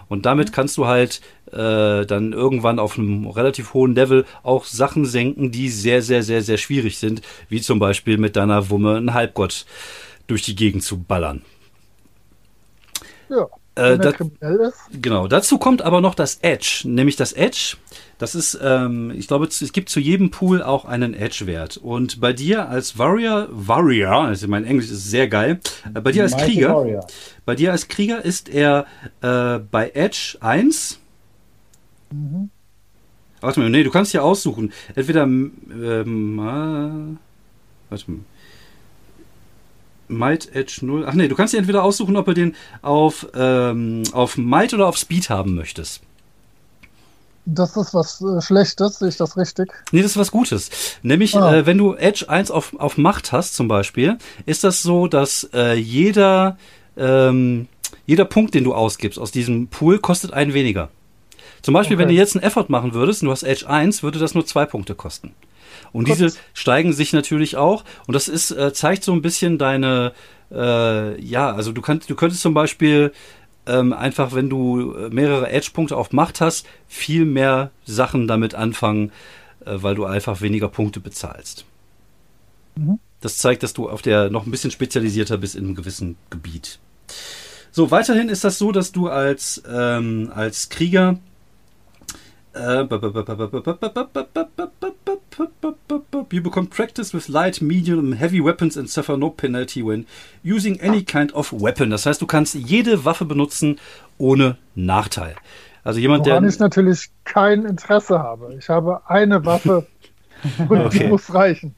Und damit kannst du halt äh, dann irgendwann auf einem relativ hohen Level auch Sachen senken, die sehr, sehr, sehr, sehr schwierig sind. Wie zum Beispiel mit deiner Wumme einen Halbgott durch die Gegend zu ballern. Ja. Äh, ist. Genau, dazu kommt aber noch das Edge, nämlich das Edge. Das ist, ähm, ich glaube, es gibt zu jedem Pool auch einen Edge-Wert. Und bei dir als Warrior, Warrior, also mein Englisch ist sehr geil, äh, bei dir als Mighty Krieger, Warrior. bei dir als Krieger ist er äh, bei Edge 1. Warte mal, nee, du kannst hier aussuchen. Entweder, ähm, äh, warte mal. Might Edge 0. Ach nee, du kannst dir entweder aussuchen, ob du den auf, ähm, auf Might oder auf Speed haben möchtest. Das ist was äh, Schlechtes, sehe ich das richtig? Nee, das ist was Gutes. Nämlich, Ah. äh, wenn du Edge 1 auf, auf Macht hast, zum Beispiel, ist das so, dass äh, jeder, ähm, jeder Punkt, den du ausgibst aus diesem Pool, kostet einen weniger. Zum Beispiel, wenn Okay. du jetzt einen Effort machen würdest und du hast Edge 1, würde das nur zwei Punkte kosten. Und diese steigen sich natürlich auch. Und das ist, äh, zeigt so ein bisschen deine, äh, ja, also du kannst, du könntest zum Beispiel ähm, einfach, wenn du äh, mehrere Edge-Punkte auf Macht hast, viel mehr Sachen damit anfangen, äh, weil du einfach weniger Punkte bezahlst. Mhm. Das zeigt, dass du auf der noch ein bisschen spezialisierter bist in einem gewissen Gebiet. So, weiterhin ist das so, dass du als, ähm, als Krieger You become practice with light, medium and heavy weapons and suffer no penalty when using any kind of weapon. Das heißt, du kannst jede Waffe benutzen ohne Nachteil. Also jemand, der Woran ich natürlich kein Interesse habe. Ich habe eine Waffe und Okay. die muss reichen.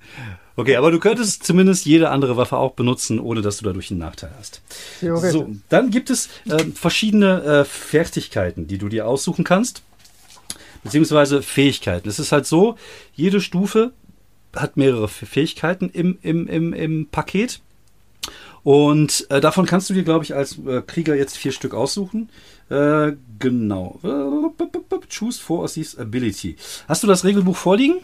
Okay, aber du könntest zumindest jede andere Waffe auch benutzen, ohne dass du dadurch einen Nachteil hast. So, dann gibt es ähm, verschiedene äh, Fertigkeiten, die du dir aussuchen kannst, beziehungsweise Fähigkeiten. Es ist halt so, jede Stufe hat mehrere Fähigkeiten im, im, im, im Paket. Und äh, davon kannst du dir, glaube ich, als äh, Krieger jetzt vier Stück aussuchen. Äh, genau. Choose four of these ability. Hast du das Regelbuch vorliegen?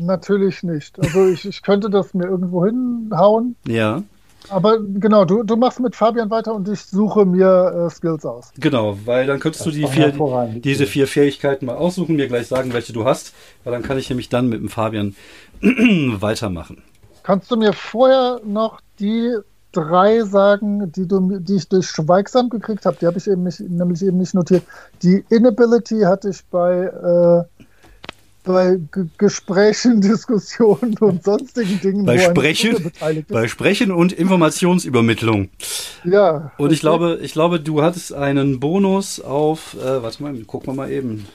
Natürlich nicht. Also ich, ich könnte das mir irgendwo hinhauen. Ja. Aber genau, du, du machst mit Fabian weiter und ich suche mir äh, Skills aus. Genau, weil dann könntest Das du die vier, diese vier Fähigkeiten mal aussuchen, mir gleich sagen, welche du hast, weil dann kann ich nämlich dann mit dem Fabian weitermachen. Kannst du mir vorher noch die drei sagen, die, du, mir- die ich durch Schweigsam gekriegt habe? Die habe ich eben nicht, nämlich eben nicht notiert. Die Inability hatte ich bei, äh, bei G Gesprächen, Diskussionen und sonstigen Dingen. Bei Sprechen? Bei Sprechen und Informationsübermittlung. ja. Und ich glaube, ich glaube, du hattest einen Bonus auf, äh, warte mal, gucken wir mal eben.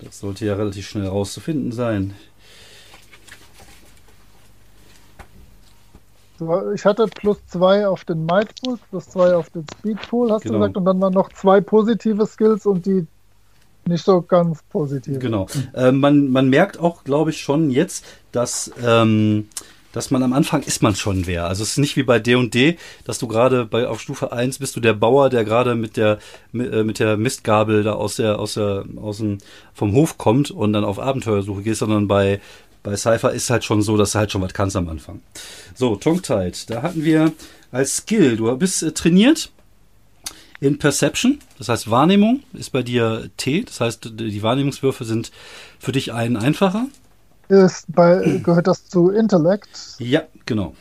Das sollte ja relativ schnell rauszufinden sein. Ich hatte plus zwei auf den Might Pool, plus zwei auf den Speed Pool, hast Genau. du gesagt, und dann waren noch zwei positive Skills und die nicht so ganz positive. Genau. Äh, man, man merkt auch, glaube ich, schon jetzt, dass, ähm, dass man am Anfang ist man schon wer. Also es ist nicht wie bei D&D, dass du gerade bei auf Stufe 1 bist du der Bauer, der gerade mit der äh, mit der Mistgabel da aus der aus der aus dem vom Hof kommt und dann auf Abenteuersuche gehst, sondern bei bei Cypher ist halt schon so, dass du halt schon was kannst am Anfang. So, Tongue-Tied, da hatten wir als Skill, du bist äh, trainiert in Perception, das heißt Wahrnehmung ist bei dir T, das heißt die Wahrnehmungswürfe sind für dich ein einfacher. Ist bei, gehört das zu Intellekt? Ja, genau.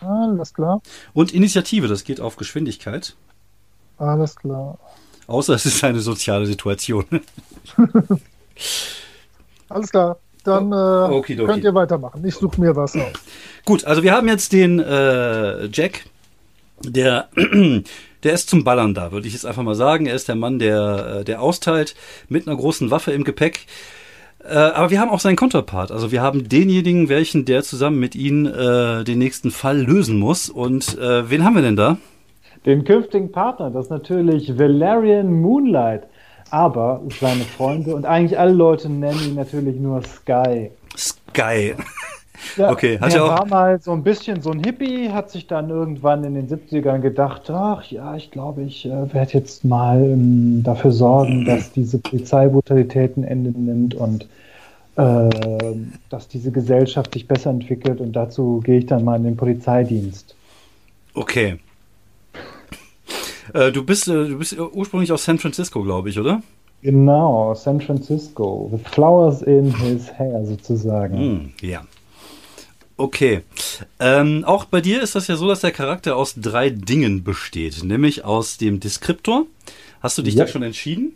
Alles klar. Und Initiative, das geht auf Geschwindigkeit. Alles klar. Außer es ist eine soziale Situation. Alles klar. Dann äh, Okidoki. könnt ihr weitermachen. Ich suche mir was aus. Gut, also wir haben jetzt den äh, Jack, der, der ist zum Ballern da, würde ich jetzt einfach mal sagen. Er ist der Mann, der, äh, der austeilt mit einer großen Waffe im Gepäck. Äh, aber wir haben auch seinen Konterpart. Also wir haben denjenigen, welchen der zusammen mit ihnen äh, den nächsten Fall lösen muss. Und äh, wen haben wir denn da? Den künftigen Partner, das ist natürlich Valerian Moonlight. Aber seine Freunde und eigentlich alle Leute nennen ihn natürlich nur Sky. Sky. Ja, Okay, hat auch- war mal so ein bisschen so ein Hippie, hat sich dann irgendwann in den 70ern gedacht, ach ja, ich glaube, ich äh, werde jetzt mal ähm, dafür sorgen, dass diese Polizeibrutalität ein Ende nimmt und äh, dass diese Gesellschaft sich besser entwickelt und dazu gehe ich dann mal in den Polizeidienst. Okay. Äh, du bist, äh, du bist ursprünglich aus San Francisco, glaube ich, oder? Genau, San Francisco, with flowers in his hair sozusagen. Hm, ja. Okay. Ähm, auch bei dir ist das ja so, dass der Charakter aus drei Dingen besteht, nämlich aus dem Deskriptor. Hast du dich Ja. da schon entschieden?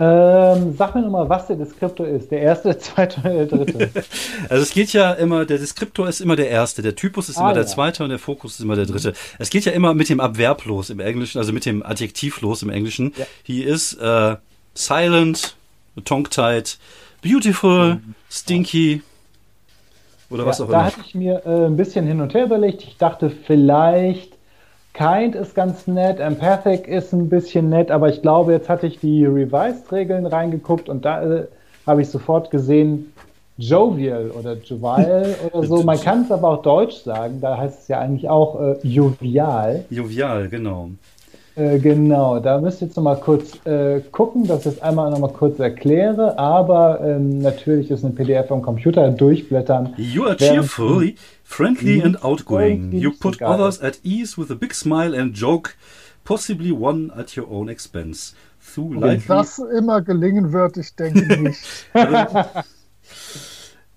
Ähm, sag mir nochmal, was der Deskriptor ist. Der erste, der zweite oder der dritte? Also es geht ja immer, der Deskriptor ist immer der erste, der Typus ist Ah, immer der ja. zweite und der Fokus ist immer der dritte. Es geht ja immer mit dem Adverb los im Englischen, also mit dem Adjektiv los im Englischen. Ja. He is äh, silent, tongue-tied, beautiful, stinky oder was ja, auch da immer. hatte ich mir äh, ein bisschen hin und her überlegt. Ich dachte, vielleicht Kind ist ganz nett, Empathic ist ein bisschen nett, aber ich glaube, jetzt hatte ich die Revised-Regeln reingeguckt und da äh, habe ich sofort gesehen, Jovial oder Jovial oder so. Man kann es aber auch deutsch sagen, da heißt es ja eigentlich auch äh, jovial. Jovial, genau. Äh, genau, da müsst ihr jetzt noch mal kurz äh, gucken, dass ich es einmal noch mal kurz erkläre, aber ähm, natürlich ist eine PDF am Computer durchblättern. You are cheerfully, friendly and outgoing. You put others at ease with a big smile and joke, possibly one at your own expense. Through Wenn lightly das immer gelingen wird, ich denke nicht.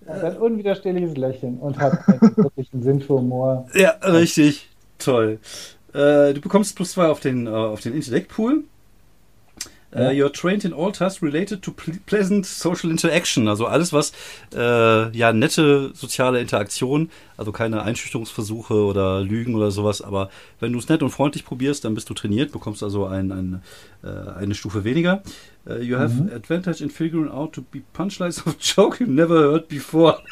Hat ein unwiderstehliches Lächeln und hat einen wirklichen Sinn für Humor. Ja, richtig. Toll. Äh, du bekommst plus zwei auf den, äh, auf den Intellect-Pool. Äh, you're trained in all tasks related to ple pleasant social interaction. Also alles, was äh, ja nette soziale Interaktion, also keine Einschüchterungsversuche oder Lügen oder sowas, aber wenn du es nett und freundlich probierst, dann bist du trainiert, bekommst also ein, ein, äh, eine Stufe weniger. Äh, you have advantage in figuring out to be punchlines of joke you never heard before.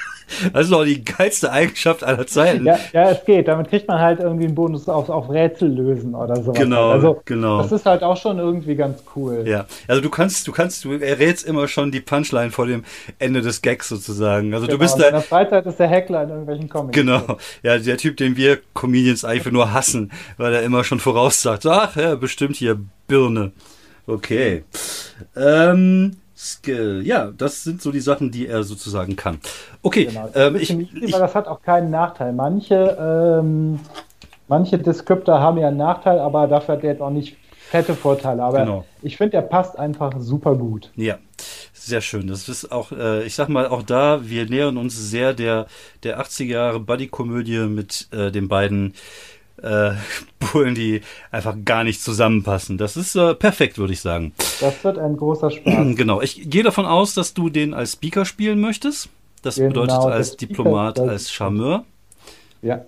Das ist doch die geilste Eigenschaft aller Zeiten. Ja, ja, es geht. Damit kriegt man halt irgendwie einen Bonus auf, auf Rätsel lösen oder sowas. Genau, Also, genau. das ist halt auch schon irgendwie ganz cool. Ja, also du kannst, du kannst, du errätst immer schon die Punchline vor dem Ende des Gags sozusagen. Also Genau, du bist in der da, Freizeit ist der Heckler in irgendwelchen Comics. genau, ja, der Typ, den wir Comedians eigentlich nur hassen, weil er immer schon voraussagt, ach ja, bestimmt hier Birne. Okay. Ähm, Skill, ja, das sind so die Sachen, die er sozusagen kann. Okay, Genau. ähm, ich, ich, das hat auch keinen Nachteil. Manche, ähm, manche Descriptor haben ja einen Nachteil, aber dafür hat der jetzt auch nicht fette Vorteile. Aber Genau. ich finde, der passt einfach super gut. Ja, sehr schön. Das ist auch, äh, ich sag mal, auch da, wir nähern uns sehr der, der 80er Jahre Buddy-Komödie mit äh, den beiden äh, Bullen, die einfach gar nicht zusammenpassen. Das ist äh, perfekt, würde ich sagen. Das wird ein großer Spaß. Genau. Ich gehe davon aus, dass du den als Speaker spielen möchtest. Das Genau, bedeutet als Diplomat, als Charmeur. ja.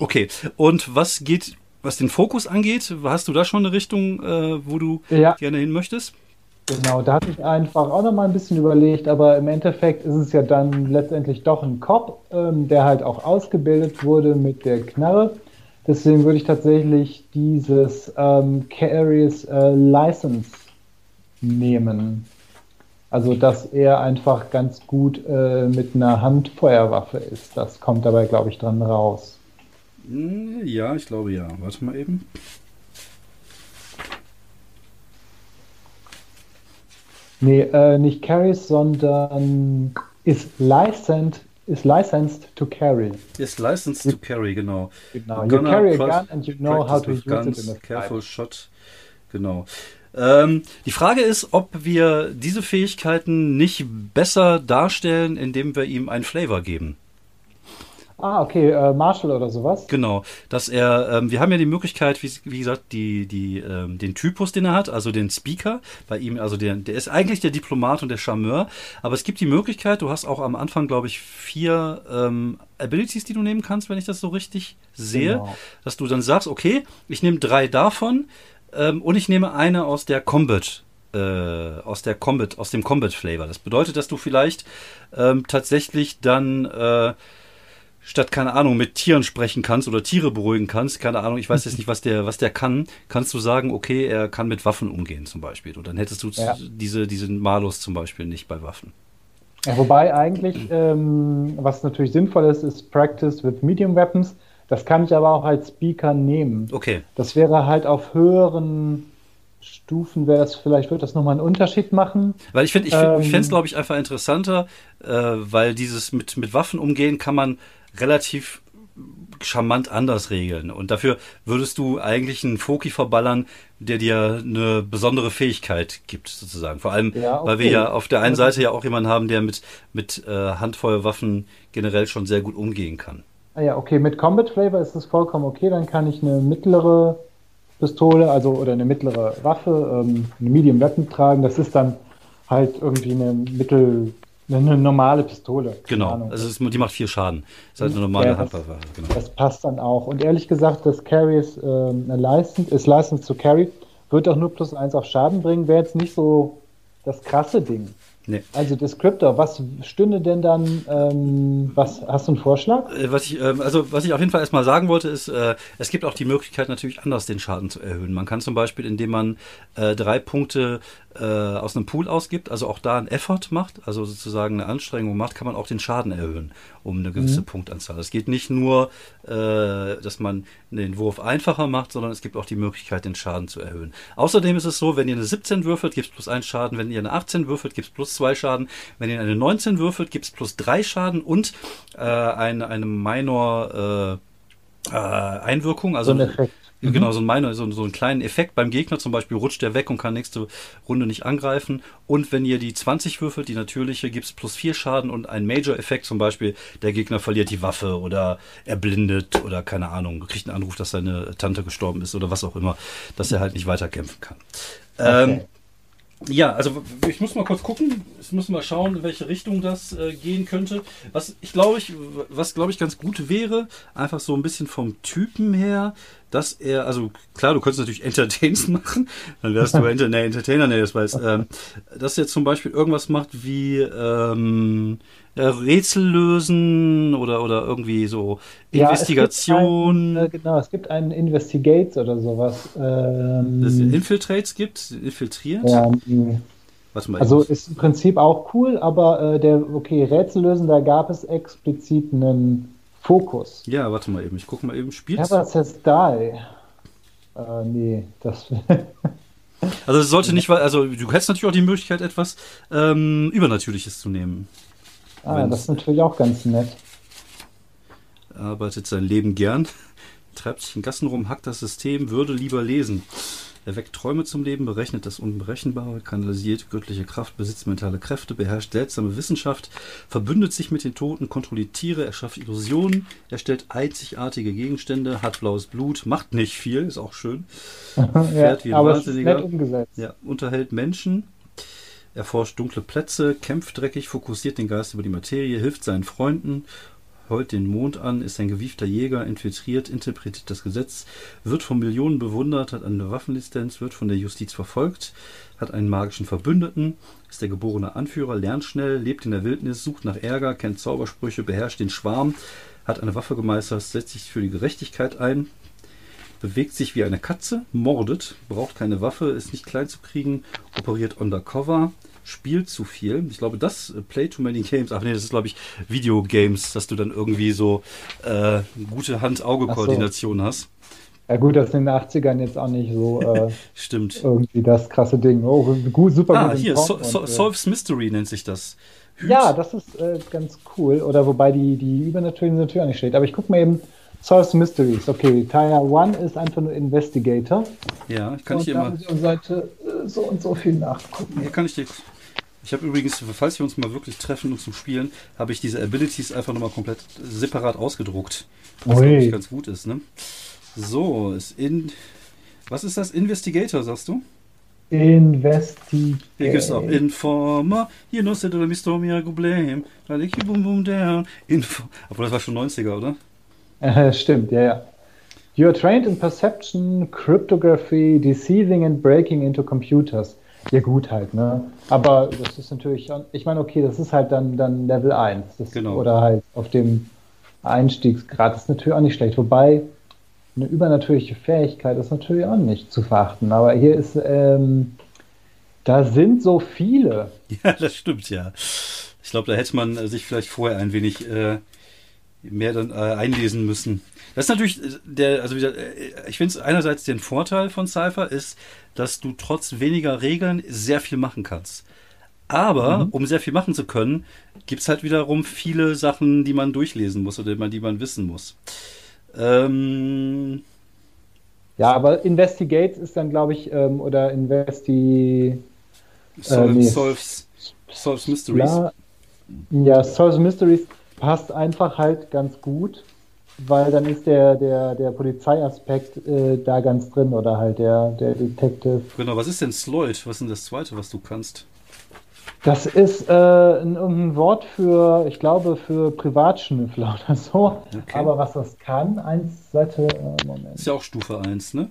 Okay. Und was geht, was den Fokus angeht, hast du da schon eine Richtung, äh, wo du Ja. gerne hin möchtest? Genau, da hatte ich einfach auch noch mal ein bisschen überlegt, aber im Endeffekt ist es ja dann letztendlich doch ein Cop, ähm, der halt auch ausgebildet wurde mit der Knarre. Deswegen würde ich tatsächlich dieses ähm, Carries äh, License nehmen. Also, dass er einfach ganz gut äh, mit einer Handfeuerwaffe ist. Das kommt dabei, glaube ich, dran raus. Hm, Ja, ich glaube ja. Warte mal eben. Nee, äh, nicht carries, sondern ist licensed, is licensed to carry. Ist licensed to carry, genau. Genau. You carry a gun and you know how to use with it guns, in a fight. Careful shot. Genau. Ähm, die Frage ist, ob wir diese Fähigkeiten nicht besser darstellen, indem wir ihm einen Flavor geben. Ah, okay, äh, Marshall oder sowas. Genau, dass er, ähm, wir haben ja die Möglichkeit, wie, wie gesagt, die, die, ähm, den Typus, den er hat, also den Speaker, bei ihm, also der, der ist eigentlich der Diplomat und der Charmeur, aber es gibt die Möglichkeit, du hast auch am Anfang, glaube ich, vier ähm, Abilities, die du nehmen kannst, wenn ich das so richtig sehe, Genau. dass du dann sagst, okay, ich nehme drei davon ähm, und ich nehme eine aus der Combat äh, aus der Combat, aus dem Combat Flavor. Das bedeutet, dass du vielleicht ähm, tatsächlich dann äh, statt, keine Ahnung, mit Tieren sprechen kannst oder Tiere beruhigen kannst, keine Ahnung, ich weiß jetzt nicht, was der, was der kann, kannst du sagen, okay, er kann mit Waffen umgehen zum Beispiel. Und dann hättest du Ja. diese, diesen Malus zum Beispiel nicht bei Waffen. Ja, wobei eigentlich, ähm, was natürlich sinnvoll ist, ist Practice with Medium Weapons. Das kann ich aber auch als Speaker nehmen. Okay, Das wäre halt auf höheren Stufen, wäre das, vielleicht wird das nochmal einen Unterschied machen. weil ich finde, ich, find, ich Ähm. fände es, glaube ich, einfach interessanter, äh, weil dieses mit, mit Waffen umgehen kann man relativ charmant anders regeln. Und dafür würdest du eigentlich einen Foki verballern, der dir eine besondere Fähigkeit gibt, sozusagen. Vor allem, Ja, weil wir okay. ja auf der einen Seite ja auch jemanden haben, der mit, mit äh, Handfeuerwaffen generell schon sehr gut umgehen kann. Ah ja, okay, mit Combat Flavor ist das vollkommen okay. Dann kann ich eine mittlere Pistole, also oder eine mittlere Waffe, ähm, eine Medium Weapon tragen. Das ist dann halt irgendwie eine mittel, eine normale Pistole. Genau. Ahnung. Also ist, die macht vier Schaden. Ist halt eine normale Ja, das- Handwaffe. Genau. Das passt dann auch. Und ehrlich gesagt, das Carry ist, ähm, licensed, ist licensed to carry, wird auch nur plus eins auf Schaden bringen, wäre jetzt nicht so das krasse Ding. Nee. Also Descriptor, was stünde denn dann, ähm, was, hast du einen Vorschlag? Äh, Was ich, ähm, also was ich auf jeden Fall erstmal sagen wollte, ist, äh, es gibt auch die Möglichkeit, natürlich anders den Schaden zu erhöhen. Man kann zum Beispiel, indem man äh, drei Punkte äh, aus einem Pool ausgibt, also auch da einen Effort macht, also sozusagen eine Anstrengung macht, kann man auch den Schaden erhöhen um eine gewisse Punktanzahl. Es geht nicht nur, äh, dass man den Wurf einfacher macht, sondern es gibt auch die Möglichkeit, den Schaden zu erhöhen. Außerdem ist es so, wenn ihr eine 17 würfelt, gibt es plus 1 Schaden. Wenn ihr eine 18 würfelt, gibt es plus 2 Schaden. Wenn ihr eine 19 würfelt, gibt es plus 3 Schaden und äh, eine, eine Minor äh, äh, Einwirkung. Also So. Genau, so ein Minor, so, so einen kleinen Effekt beim Gegner, zum Beispiel rutscht der weg und kann nächste Runde nicht angreifen. Und wenn ihr die 20 würfelt, die natürliche, gibt's plus 4 Schaden und ein Major-Effekt, zum Beispiel, der Gegner verliert die Waffe oder er blindet oder keine Ahnung, kriegt einen Anruf, dass seine Tante gestorben ist oder was auch immer, dass er halt nicht weiterkämpfen kann. Ähm, Okay. Ja, also ich muss mal kurz gucken. Ich muss mal schauen, in welche Richtung das äh, gehen könnte. Was ich glaube ich, was glaube ich ganz gut wäre, einfach so ein bisschen vom Typen her, dass er, also klar, du könntest natürlich Entertains machen, dann wärst du Enter nee, Entertainer, nee, das weiß, ähm, dass er zum Beispiel irgendwas macht wie ähm, ja, Rätsel lösen oder oder irgendwie so Ja, Investigation. Es einen, äh, genau, es gibt einen Investigates oder sowas. Ähm, dass es Infiltrates gibt, infiltriert. ja. Warte mal, also ist im Prinzip auch cool, aber äh, der, okay, Rätsel lösen, da gab es explizit einen Fokus. ja, warte mal eben, ich gucke mal eben, spielt Never says die. Äh, nee, das. Also es sollte nicht, also du hättest natürlich auch die Möglichkeit, etwas ähm, Übernatürliches zu nehmen. ah, Wenn's- das ist natürlich auch ganz nett. Arbeitet sein Leben gern, treibt sich in Gassen rum, hackt das System, würde lieber lesen. Er weckt Träume zum Leben, berechnet das Unberechenbare, kanalisiert göttliche Kraft, besitzt mentale Kräfte, beherrscht seltsame Wissenschaft, verbündet sich mit den Toten, kontrolliert Tiere, erschafft Illusionen, erstellt einzigartige Gegenstände, hat blaues Blut, macht nicht viel, ist auch schön. ja, Fährt wie ein Wahnsinniger. Ja, unterhält Menschen, erforscht dunkle Plätze, kämpft dreckig, fokussiert den Geist über die Materie, hilft seinen Freunden, heult den Mond an, ist ein gewiefter Jäger, infiltriert, interpretiert das Gesetz, wird von Millionen bewundert, hat eine Waffenlizenz, wird von der Justiz verfolgt, hat einen magischen Verbündeten, ist der geborene Anführer, lernt schnell, lebt in der Wildnis, sucht nach Ärger, kennt Zaubersprüche, beherrscht den Schwarm, hat eine Waffe gemeistert, setzt sich für die Gerechtigkeit ein, bewegt sich wie eine Katze, mordet, braucht keine Waffe, ist nicht klein zu kriegen, operiert undercover, spielt zu viel. Ich glaube, das äh, Play Too Many Games, ach nee, das ist glaube ich Videogames, dass du dann irgendwie so äh, gute Hand-Auge-Koordination so. hast. Ja gut, das ist in den 80ern jetzt auch nicht so äh, Stimmt. irgendwie das krasse Ding. Oh, gut, super Ah, gut hier, Pong so, und, so, äh, Solves Mystery nennt sich das. Hüt- Ja, das ist äh, ganz cool. Oder wobei die, die übernatürlichen natürlich auch nicht steht. Aber ich gucke mal eben Solves Mysteries. Okay, Teil 1 ist einfach nur Investigator. Ja, kann ich und dir da mal. ich Seite äh, so und so viel nachgucken. Hier kann ich dir. Ich habe übrigens, falls wir uns mal wirklich treffen und zum Spielen, habe ich diese Abilities einfach nochmal komplett separat ausgedruckt. Was glaube ich ganz gut ist, ne? So, ist in. Was ist das? Investigator, sagst du? Investigate. Hier gibt's auch Informer. Hier no se de misto mia gublem. Laleki bum bum down. Info. Obwohl das war schon 90er, oder? Äh, stimmt, ja, ja. You are trained in perception, cryptography, deceiving and breaking into computers. Ja, gut halt, ne? Aber das ist natürlich, ich meine, okay, das ist halt dann, dann Level 1. Das, Genau. Oder halt auf dem Einstiegsgrad ist natürlich auch nicht schlecht. Wobei, eine übernatürliche Fähigkeit ist natürlich auch nicht zu verachten. Aber hier ist, ähm, da sind so viele. Ja, das stimmt, ja. Ich glaube, da hätte man äh, sich vielleicht vorher ein wenig äh, mehr dann äh, einlesen müssen. Das ist natürlich äh, der, also wieder, äh, ich finde es einerseits den Vorteil von Cypher ist, dass du trotz weniger Regeln sehr viel machen kannst. Aber um sehr viel machen zu können, gibt es halt wiederum viele Sachen, die man durchlesen muss oder die man, wissen muss. Ähm, Ja, aber Investigate ist dann, glaube ich, ähm, oder Investi. Sol nee. solves, solves Mysteries. Ja, ja, Solve Mysteries passt einfach halt ganz gut, weil dann ist der, der, der Polizeiaspekt äh, da ganz drin oder halt der, der Detective. Genau, was ist denn Sloyd? Was ist denn das zweite, was du kannst? Das ist äh, ein, ein Wort für, ich glaube, für Privatschnüffler oder so. Okay. Aber was das kann, eins Seite, äh, Moment. Ist ja auch Stufe 1, ne?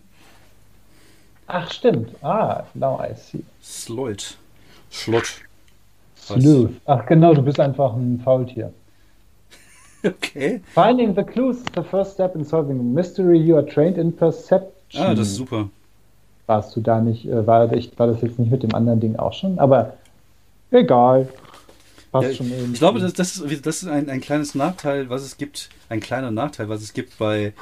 Ach, stimmt. Ah, now I see. Sloyd. Schlott. Sleuth. Ach, genau, du bist einfach ein Faultier. Okay. Finding the clues is the first step in solving a mystery. You are trained in perception. Ah, das ist super. Warst du da nicht, äh, war, ich, war das jetzt nicht mit dem anderen Ding auch schon? Aber egal. Ja. Ich glaube, das, das ist, das ist ein, ein kleines Nachteil, was es gibt, ein kleiner Nachteil, was es gibt bei,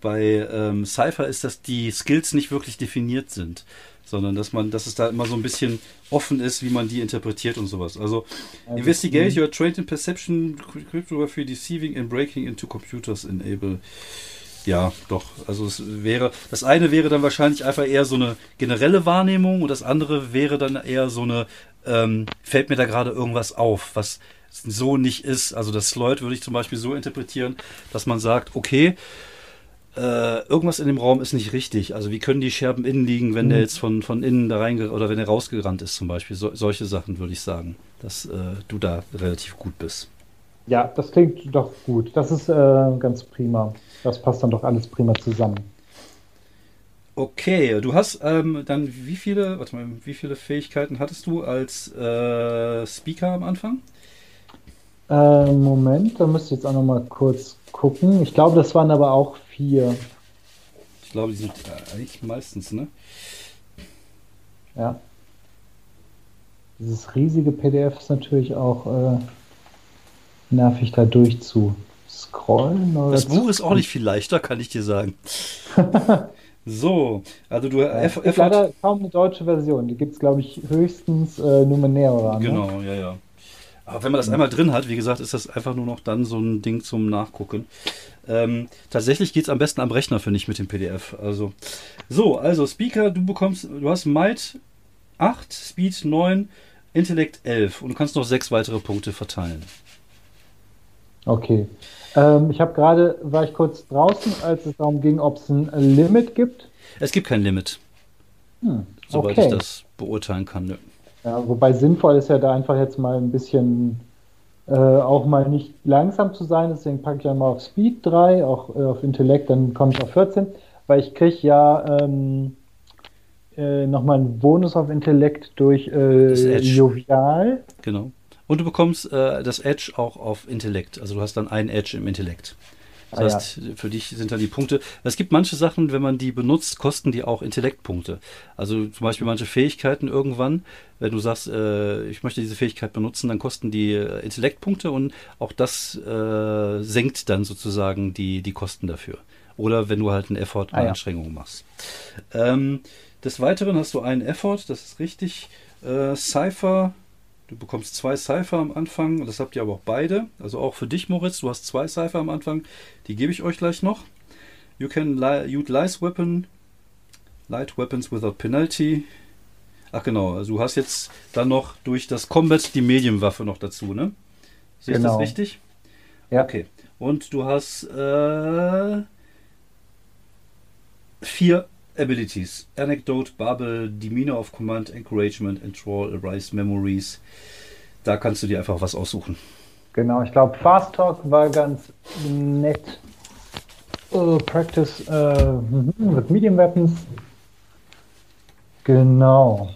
bei ähm, Cypher, ist, dass die Skills nicht wirklich definiert sind, sondern dass man, dass es da immer so ein bisschen offen ist, wie man die interpretiert und sowas. Also, Also, investigate, mh. you are trained in perception, cryptography, deceiving and breaking into computers enable. Ja, doch. Also es wäre, das eine wäre dann wahrscheinlich einfach eher so eine generelle Wahrnehmung und das andere wäre dann eher so eine, ähm, fällt mir da gerade irgendwas auf, was so nicht ist. Also das Sloyd würde ich zum Beispiel so interpretieren, dass man sagt, okay, äh, irgendwas in dem Raum ist nicht richtig. Also wie können die Scherben innen liegen, wenn der Mhm. jetzt von, von innen da rein oder wenn er rausgerannt ist zum Beispiel. So, solche Sachen würde ich sagen, dass äh, du da relativ gut bist. Ja, das klingt doch gut. Das ist äh, ganz prima. Das passt dann doch alles prima zusammen. Okay, du hast ähm, dann wie viele, warte mal, wie viele Fähigkeiten hattest du als äh, Speaker am Anfang? Äh, Moment, da müsste ich jetzt auch noch mal kurz gucken. Ich glaube, das waren aber auch vier. Ich glaube, die sind äh, eigentlich meistens, ne? Ja. Dieses riesige PDF ist natürlich auch äh, nervig, da durchzuscrollen. oder Das Buch ist auch nicht viel leichter, kann ich dir sagen. so, also du Ja, es F, gibt F leider kaum eine deutsche Version. Die gibt es, glaube ich, höchstens äh, Numenera. Ne? Genau, ja, ja. Aber wenn man das einmal drin hat, wie gesagt, ist das einfach nur noch dann so ein Ding zum Nachgucken. Ähm, tatsächlich geht es am besten am Rechner, finde ich, mit dem PDF. Also, so, also Speaker, du bekommst, du hast Might 8, Speed 9, Intellekt 11 und du kannst noch sechs weitere Punkte verteilen. Okay. Ähm, ich habe gerade, war ich kurz draußen, als es darum ging, ob es ein Limit gibt. Es gibt kein Limit, Hm, soweit okay. ich das beurteilen kann. Nö. Ja, wobei sinnvoll ist ja da einfach jetzt mal ein bisschen äh, auch mal nicht langsam zu sein. Deswegen packe ich ja mal auf Speed 3, auch äh, auf Intellekt, dann komme ich auf 14, weil ich kriege ja ähm, äh, nochmal einen Bonus auf Intellekt durch äh. Jovial. Genau. Und du bekommst äh, das Edge auch auf Intellekt. Also du hast dann ein Edge im Intellekt. Das Ah, heißt, für dich sind dann die Punkte. Es gibt manche Sachen, wenn man die benutzt, kosten die auch Intellektpunkte. Also zum Beispiel manche Fähigkeiten irgendwann, wenn du sagst, äh, ich möchte diese Fähigkeit benutzen, dann kosten die äh, Intellektpunkte und auch das äh, senkt dann sozusagen die, die Kosten dafür. Oder wenn du halt einen Effort, eine Ah, ja. Anstrengung machst. Ähm, des Weiteren hast du einen Effort, das ist richtig. Äh, Cypher, du bekommst zwei Cypher am Anfang, das habt ihr aber auch beide. Also auch für dich, Moritz, du hast zwei Cypher am Anfang, die gebe ich euch gleich noch. You can li utilize weapon, light weapons without penalty. Ach genau, also du hast jetzt dann noch durch das Combat die Medium-Waffe noch dazu, ne? Sehe ich das Genau. richtig? Ja. Okay. Und du hast äh, vier Abilities. Anecdote, Babel, Demeanor of Command, Encouragement, Enthrall, Arise Memories. Da kannst du dir einfach was aussuchen. Genau, ich glaube, Fast Talk war ganz nett. Äh, Practice äh, mhm, with Medium Weapons. Genau.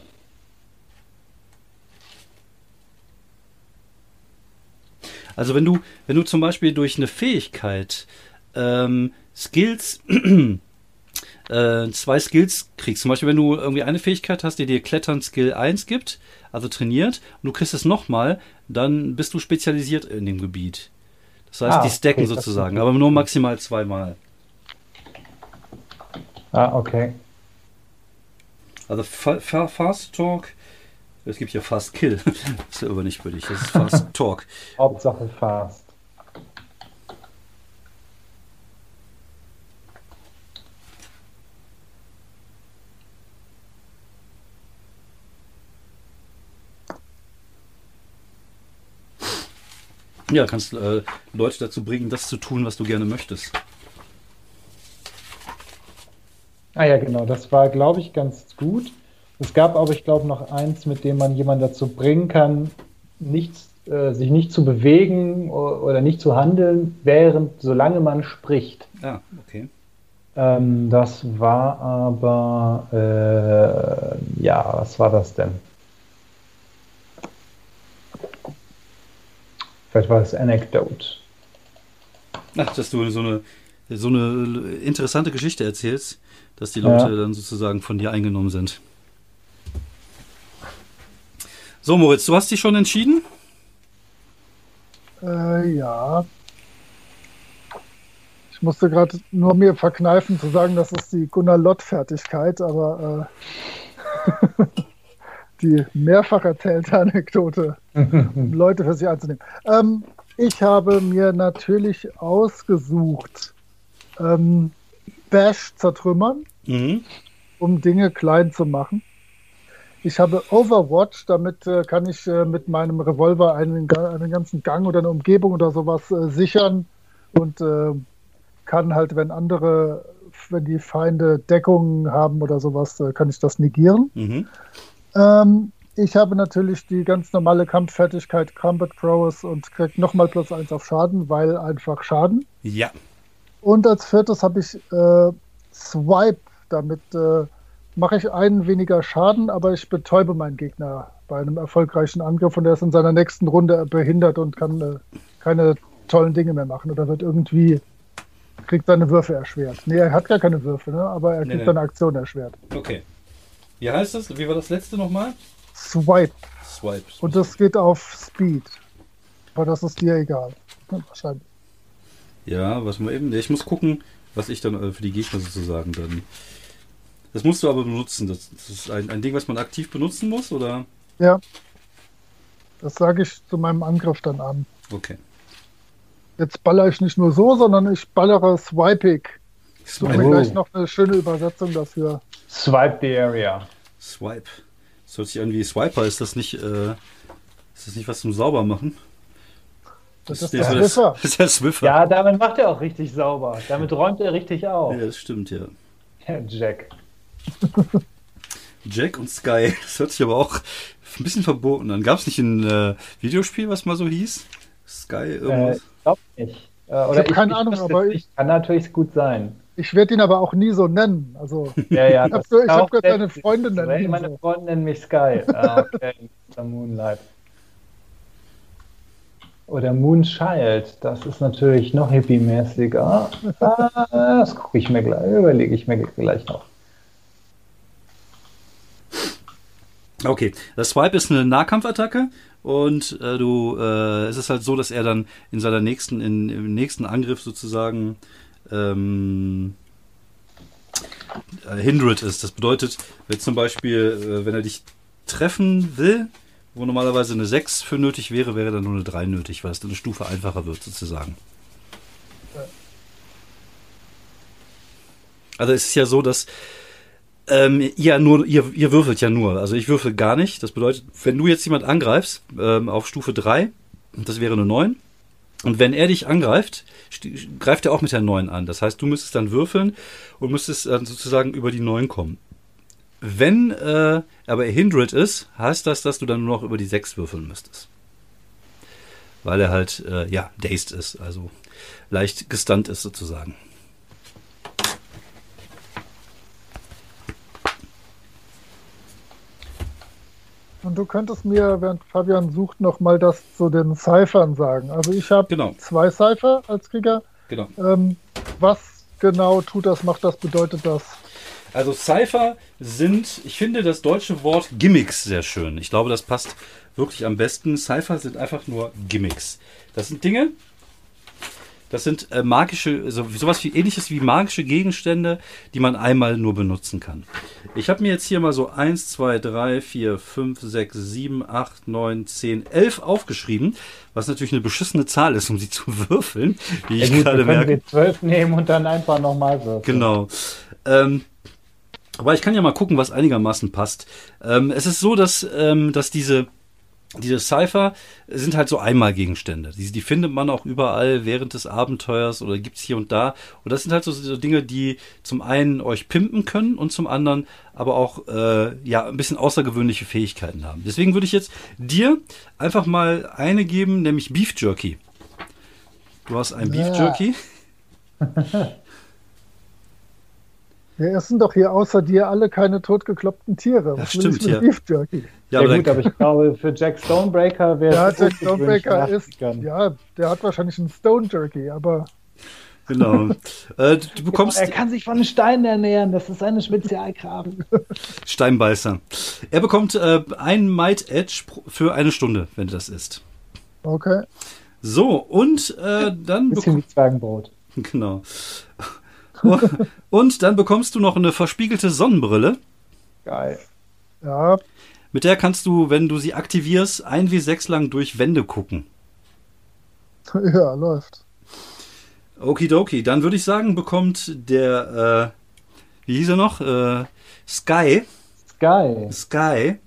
Also wenn du, wenn du zum Beispiel durch eine Fähigkeit ähm, Skills, äh, zwei Skills kriegst, zum Beispiel wenn du irgendwie eine Fähigkeit hast, die dir Klettern Skill 1 gibt, also trainiert, und du kriegst es nochmal, dann bist du spezialisiert in dem Gebiet. Das heißt, Ah, die stacken okay, sozusagen, aber nur maximal zweimal. Ah, okay. Also fa fa Fast Talk, es gibt ja Fast Kill, das ist ja aber nicht für dich, das ist Fast Talk. Hauptsache Fast. Ja, kannst äh, Leute dazu bringen, das zu tun, was du gerne möchtest. Ah ja, genau, das war, glaube ich, ganz gut. Es gab aber, ich glaube, noch eins, mit dem man jemanden dazu bringen kann, nichts, äh, sich nicht zu bewegen oder nicht zu handeln, während, solange man spricht. Ah, okay. Ähm, das war aber, äh, ja, was war das denn? Vielleicht war es Anecdote. Ach, dass du so eine, so eine interessante Geschichte erzählst, dass die Leute Ja. dann sozusagen von dir eingenommen sind. So, Moritz, du hast dich schon entschieden? Äh, ja. Ich musste gerade nur mir verkneifen zu sagen, das ist die Gunnar Lott-Fertigkeit, aber äh, die mehrfach erzählte Anekdote, um Leute für sich anzunehmen. Ähm, ich habe mir natürlich ausgesucht, ähm, Bash zertrümmern Mhm. um Dinge klein zu machen. Ich habe Overwatch, damit äh, kann ich äh, mit meinem Revolver einen, einen ganzen Gang oder eine Umgebung oder sowas äh, sichern und äh, kann halt, wenn andere, wenn die Feinde Deckungen haben oder sowas, äh, kann ich das negieren. Mhm. Ähm, ich habe natürlich die ganz normale Kampffertigkeit Combat Prowess und krieg nochmal plus eins auf Schaden, weil einfach Schaden. Ja. Und als viertes habe ich äh, Swipe. Damit äh, mache ich einen weniger Schaden, aber ich betäube meinen Gegner bei einem erfolgreichen Angriff und er ist in seiner nächsten Runde behindert und kann äh, keine tollen Dinge mehr machen oder wird irgendwie kriegt seine Würfe erschwert. Nee, er hat gar keine Würfe, ne? aber er Nee, kriegt nee. seine Aktion erschwert. Okay. Wie heißt das? Wie war das letzte nochmal? Swipe. Swipe. Und das geht auf Speed. Aber das ist dir egal. Wahrscheinlich. Ja, was mal eben. Ich muss gucken, was ich dann äh, für die Gegner sozusagen dann. Das musst du aber benutzen. Das, das ist ein, ein Ding, was man aktiv benutzen muss, oder? Ja. Das sage ich zu meinem Angriff dann an. Okay. Jetzt baller ich nicht nur so, sondern ich ballere swipig. Ich suche mir gleich noch eine schöne Übersetzung dafür. Swipe the area. Swipe. Das hört sich an wie Swiper. Ist das nicht, äh, ist das nicht was zum Saubermachen? Das ist nee, der Swiffer. Das ist der Swiffer. Ja, damit macht er auch richtig sauber. Damit räumt er richtig auf. Ja, das stimmt, ja. Herr Jack. Jack und Sky. Das hört sich aber auch ein bisschen verboten an. Gab es nicht ein äh, Videospiel, was mal so hieß? Sky Äh, irgendwas? ich glaube nicht. Äh, oder hab keine Ahnung, wüsste aber nicht. Kann natürlich gut sein. Ich werde ihn aber auch nie so nennen. Also, Ja, ja. Ich hab das so- ich ist hab sehr- deine Freundin nennen und Meine so. Freundin nennt mich Sky. Ah, okay. The Moonlight. Oder Moonchild, das ist natürlich noch hippie-mäßiger. Ah, das gucke ich mir gleich, überlege ich mir gleich noch. Okay, das Swipe ist eine Nahkampfattacke und äh, du, äh, es ist halt so, dass er dann in seiner nächsten, in, im nächsten Angriff sozusagen ähm, äh, hindered ist. Das bedeutet, wenn zum Beispiel, äh, wenn er dich treffen will, wo normalerweise eine 6 für nötig wäre, wäre dann nur eine 3 nötig, weil es dann eine Stufe einfacher wird sozusagen. Also es ist ja so, dass ähm, ihr, nur, ihr, ihr würfelt ja nur. Also ich würfel gar nicht. Das bedeutet, wenn du jetzt jemand angreifst ähm, auf Stufe 3, das wäre eine 9, und wenn er dich angreift, greift er auch mit der 9 an. Das heißt, du müsstest dann würfeln und müsstest dann sozusagen über die 9 kommen. Wenn äh, aber er hindered ist, heißt das, dass du dann nur noch über die 6 würfeln müsstest. Weil er halt, äh, ja, dazed ist, also leicht gestunt ist sozusagen. Und du könntest mir, während Fabian sucht, noch mal das zu den Cyphern sagen. Also ich habe Genau. zwei Cypher als Krieger. Genau. Ähm, was genau tut das, macht das, bedeutet das? Also Cypher sind, ich finde das deutsche Wort Gimmicks sehr schön. Ich glaube, das passt wirklich am besten. Cypher sind einfach nur Gimmicks. Das sind Dinge, das sind äh, magische, also sowas wie ähnliches wie magische Gegenstände, die man einmal nur benutzen kann. Ich habe mir jetzt hier mal so 1, 2, 3, 4, 5, 6, 7, 8, 9, 10, 11 aufgeschrieben, was natürlich eine beschissene Zahl ist, um sie zu würfeln, wie Ja, ich gut, gerade merke. wir 12 nehmen und dann einfach nochmal würfeln. Genau. Ähm, aber ich kann ja mal gucken, was einigermaßen passt. Ähm, es ist so, dass, ähm, dass diese, diese Cypher sind halt so Einmalgegenstände. Die, die findet man auch überall während des Abenteuers oder gibt's hier und da. Und das sind halt so, so Dinge, die zum einen euch pimpen können und zum anderen aber auch äh, ja, ein bisschen außergewöhnliche Fähigkeiten haben. Deswegen würde ich jetzt dir einfach mal eine geben, nämlich Beef Jerky. Du hast ein Beef Ja. Wir essen doch hier außer dir alle keine totgekloppten Tiere. Was will stimmt, ja. Beef Jerky? Ja, Ja, aber gut, aber ich glaube, für Jack Stonebreaker wäre Ja, es Jack Stonebreaker ist, ja, der hat wahrscheinlich einen Stone Jerky, aber Genau. äh, du- du bekommst Er kann sich von Steinen ernähren, das ist eine Spezialkraben. Steinbeißer. Er bekommt äh, einen Might Edge für eine Stunde, wenn das ist. okay. So, und äh, dann Bisschen wie Zwergenbrot. genau. Und dann bekommst du noch eine verspiegelte Sonnenbrille. Geil. Ja, Mit der kannst du, wenn du sie aktivierst, ein wie sechs lang durch Wände gucken. ja, läuft. Okidoki. Dann würde ich sagen, bekommt der, äh, wie hieß er noch? Äh, Sky. Geil. Sky.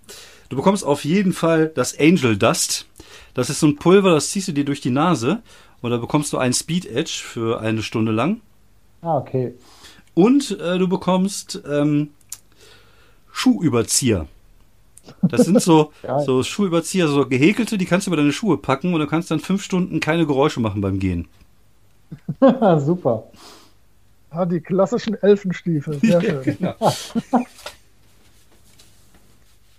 Du bekommst auf jeden Fall das Angel Dust. Das ist so ein Pulver, das ziehst du dir durch die Nase. Und da bekommst du einen Speed Edge für eine Stunde lang. Ah, okay. Und äh, du bekommst ähm, Schuhüberzieher. Das sind so, so Schuhüberzieher, so gehäkelte, die kannst du über deine Schuhe packen und du kannst dann fünf Stunden keine Geräusche machen beim Gehen. Super. Ah, die klassischen Elfenstiefel. Sehr schön. Genau.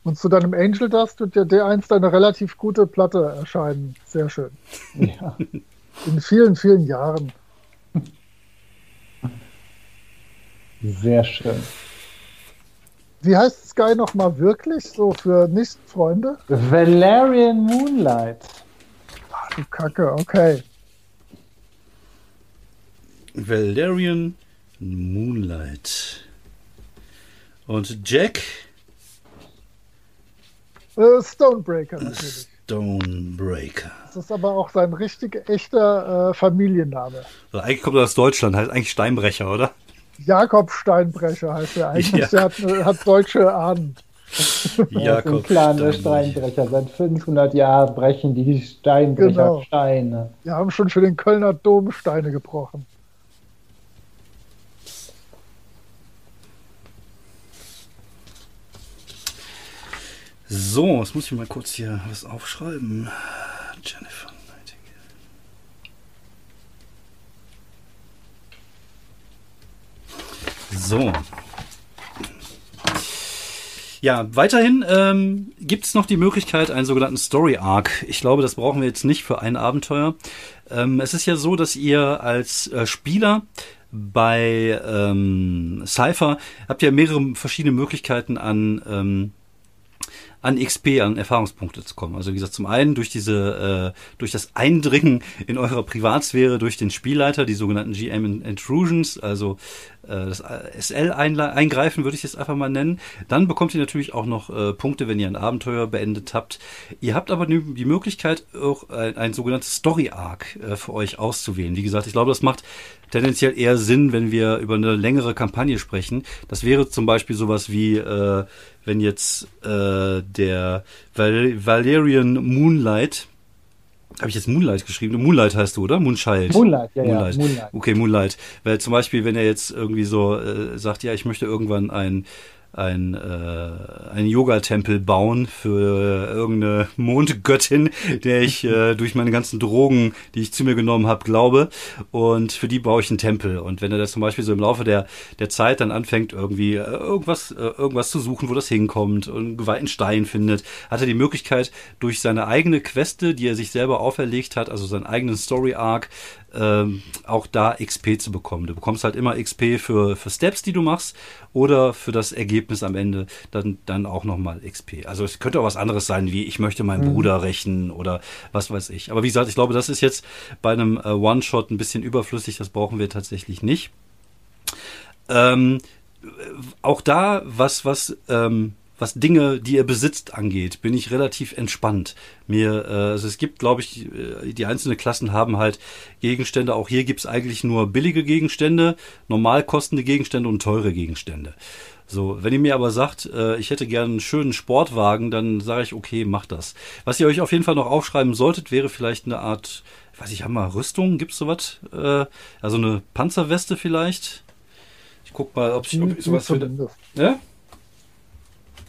Und zu deinem Angel Dust wird dir der einst eine relativ gute Platte erscheinen. Sehr schön. Ja. In vielen, vielen Jahren. Sehr schön. Wie heißt Sky nochmal wirklich? So für Nicht-Freunde? Valerian Moonlight. Ach du Kacke, okay. Valerian Moonlight. Und Jack Äh, Stonebreaker natürlich. Stonebreaker. Das ist aber auch sein richtig echter äh, Familienname. Also eigentlich kommt er aus Deutschland, heißt eigentlich Steinbrecher, oder? Jakob Steinbrecher heißt er eigentlich. Ja. Der hat, hat deutsche Ahnen. Ja, so ein kleiner Steinbrecher. Seit 500 Jahren brechen die Steinbrecher Genau. Steine. Wir haben schon für den Kölner Dom Steine gebrochen. So, jetzt muss ich mal kurz hier was aufschreiben. Jennifer So. Ja, weiterhin ähm, gibt es noch die Möglichkeit, einen sogenannten Story Arc. Ich glaube, das brauchen wir jetzt nicht für ein Abenteuer. Ähm, es ist ja so, dass ihr als äh, Spieler bei ähm, Cypher habt ihr mehrere verschiedene Möglichkeiten an ähm, an XP, an Erfahrungspunkte zu kommen. Also wie gesagt, zum einen durch diese, äh, durch das Eindringen in eurer Privatsphäre durch den Spielleiter, die sogenannten GM Intrusions, also äh, das SL eingreifen, würde ich es einfach mal nennen. Dann bekommt ihr natürlich auch noch äh, Punkte, wenn ihr ein Abenteuer beendet habt. Ihr habt aber die Möglichkeit, auch ein, ein sogenanntes Story Arc äh, für euch auszuwählen. Wie gesagt, ich glaube, das macht tendenziell eher Sinn, wenn wir über eine längere Kampagne sprechen. Das wäre zum Beispiel sowas wie äh, wenn jetzt äh, der Val Valerian Moonlight, habe ich jetzt Moonlight geschrieben? Moonlight heißt du, oder? Moonchild. Moonlight, ja, Moonlight. ja. Moonlight. Okay, Moonlight. Weil zum Beispiel, wenn er jetzt irgendwie so äh, sagt, ja, ich möchte irgendwann ein ein, äh, ein Yoga-Tempel bauen für irgendeine Mondgöttin, der ich äh, durch meine ganzen Drogen, die ich zu mir genommen habe, glaube. Und für die baue ich einen Tempel. Und wenn er das zum Beispiel so im Laufe der, der Zeit dann anfängt, irgendwie äh, irgendwas, äh, irgendwas zu suchen, wo das hinkommt und einen geweihten Stein findet, hat er die Möglichkeit, durch seine eigene Queste, die er sich selber auferlegt hat, also seinen eigenen Story-Arc, ähm, auch da XP zu bekommen. Du bekommst halt immer XP für, für Steps, die du machst oder für das Ergebnis am Ende dann, dann auch nochmal XP. Also es könnte auch was anderes sein, wie ich möchte meinen mhm. Bruder rächen oder was weiß ich. Aber wie gesagt, ich glaube, das ist jetzt bei einem äh, One-Shot ein bisschen überflüssig, das brauchen wir tatsächlich nicht. Ähm, auch da, was, was ähm, was Dinge, die er besitzt, angeht, bin ich relativ entspannt. Mir, äh, also es gibt, glaube ich, äh, die einzelnen Klassen haben halt Gegenstände. Auch hier gibt es eigentlich nur billige Gegenstände, normal kostende Gegenstände und teure Gegenstände. So, wenn ihr mir aber sagt, äh, ich hätte gerne einen schönen Sportwagen, dann sage ich, okay, macht das. Was ihr euch auf jeden Fall noch aufschreiben solltet, wäre vielleicht eine Art, ich weiß ich, haben wir Rüstung? Gibt's sowas? Äh, also eine Panzerweste vielleicht? Ich guck mal, ob ich, ob sowas finde. Ja?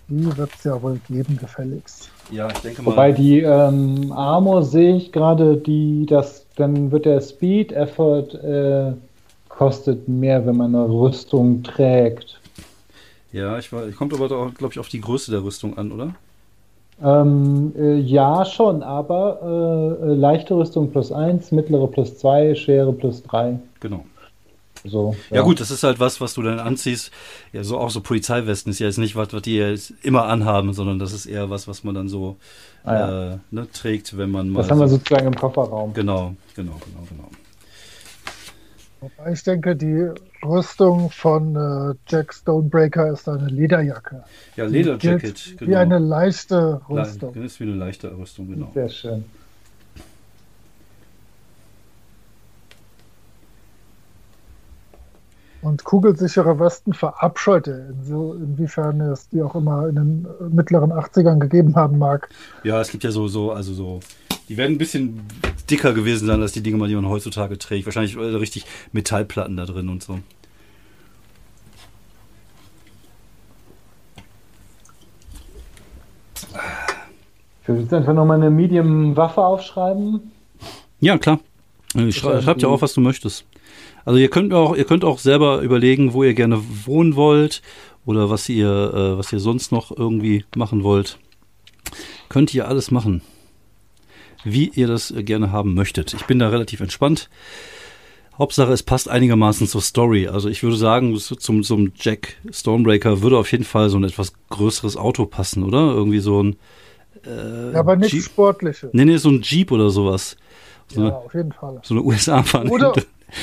Die wird es ja wohl geben, gefälligst. Ja, ich denke mal. Wobei die ähm, Armor sehe ich gerade, die das, dann wird der Speed Effort äh, kostet mehr, wenn man eine Rüstung trägt. Ja, ich war, kommt aber auch, glaube ich, auf die Größe der Rüstung an, oder? Ähm, äh, ja, schon, aber äh, leichte Rüstung plus 1, mittlere plus 2, schwere plus 3. Genau. So, ja. ja. gut, das ist halt was, was du dann anziehst. Ja, so auch so Polizeiwesten ist ja jetzt nicht was, was die jetzt immer anhaben, sondern das ist eher was, was man dann so ah, ja. äh, ne, trägt, wenn man mal. Das haben wir sozusagen im Kofferraum. Genau, genau, genau, genau. Ich denke, die Rüstung von äh, Jack Stonebreaker ist eine Lederjacke. Ja, Lederjacket, genau. Wie eine leichte Rüstung. Le ist wie eine leichte Rüstung, genau. Sehr schön. Und kugelsichere Westen verabscheut er, so, inwiefern es die auch immer in den mittleren 80ern gegeben haben mag. Ja, es gibt ja so, so, also so, die werden ein bisschen dicker gewesen sein als die Dinge, die man heutzutage trägt. Wahrscheinlich äh, richtig Metallplatten da drin und so. Ich würde jetzt einfach nochmal eine Medium-Waffe aufschreiben. Ja, klar. Ich schreib ja auch, was du möchtest. Also ihr könnt auch, ihr könnt auch selber überlegen, wo ihr gerne wohnen wollt oder was ihr, äh, was ihr sonst noch irgendwie machen wollt. Könnt ihr alles machen, wie ihr das gerne haben möchtet. Ich bin da relativ entspannt. Hauptsache, es passt einigermaßen zur Story. Also ich würde sagen, zum, zum Jack Stonebreaker würde auf jeden Fall so ein etwas größeres Auto passen, oder? Irgendwie so ein äh, ja, aber nicht Jeep. sportliches. Nee, nee, so ein Jeep oder sowas. So ja, eine, auf jeden Fall. So eine USA-Fahne. Oder,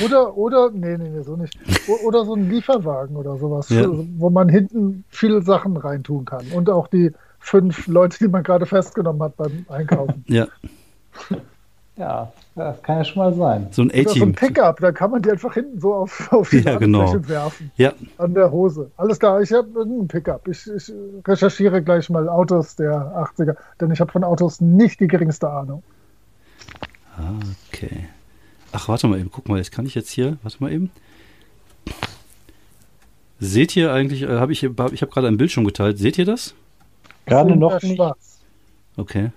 oder, oder, nee, nee, nee, so nicht. Oder so ein Lieferwagen oder sowas, ja. wo man hinten viele Sachen reintun kann. Und auch die fünf Leute, die man gerade festgenommen hat beim Einkaufen. Ja. Ja, das kann ja schon mal sein. So ein A-Team. So ein Pickup, da kann man die einfach hinten so auf, auf die ja, genau. werfen. Ja. An der Hose. Alles klar, ich habe einen Pickup. Ich, ich recherchiere gleich mal Autos der 80er, denn ich habe von Autos nicht die geringste Ahnung. Okay. Ach, warte mal eben, guck mal, jetzt kann ich jetzt hier, warte mal eben. Seht ihr eigentlich, äh, habe ich, hab, ich habe gerade ein Bildschirm geteilt, seht ihr das? Gerade noch nicht. Schwarz. Okay.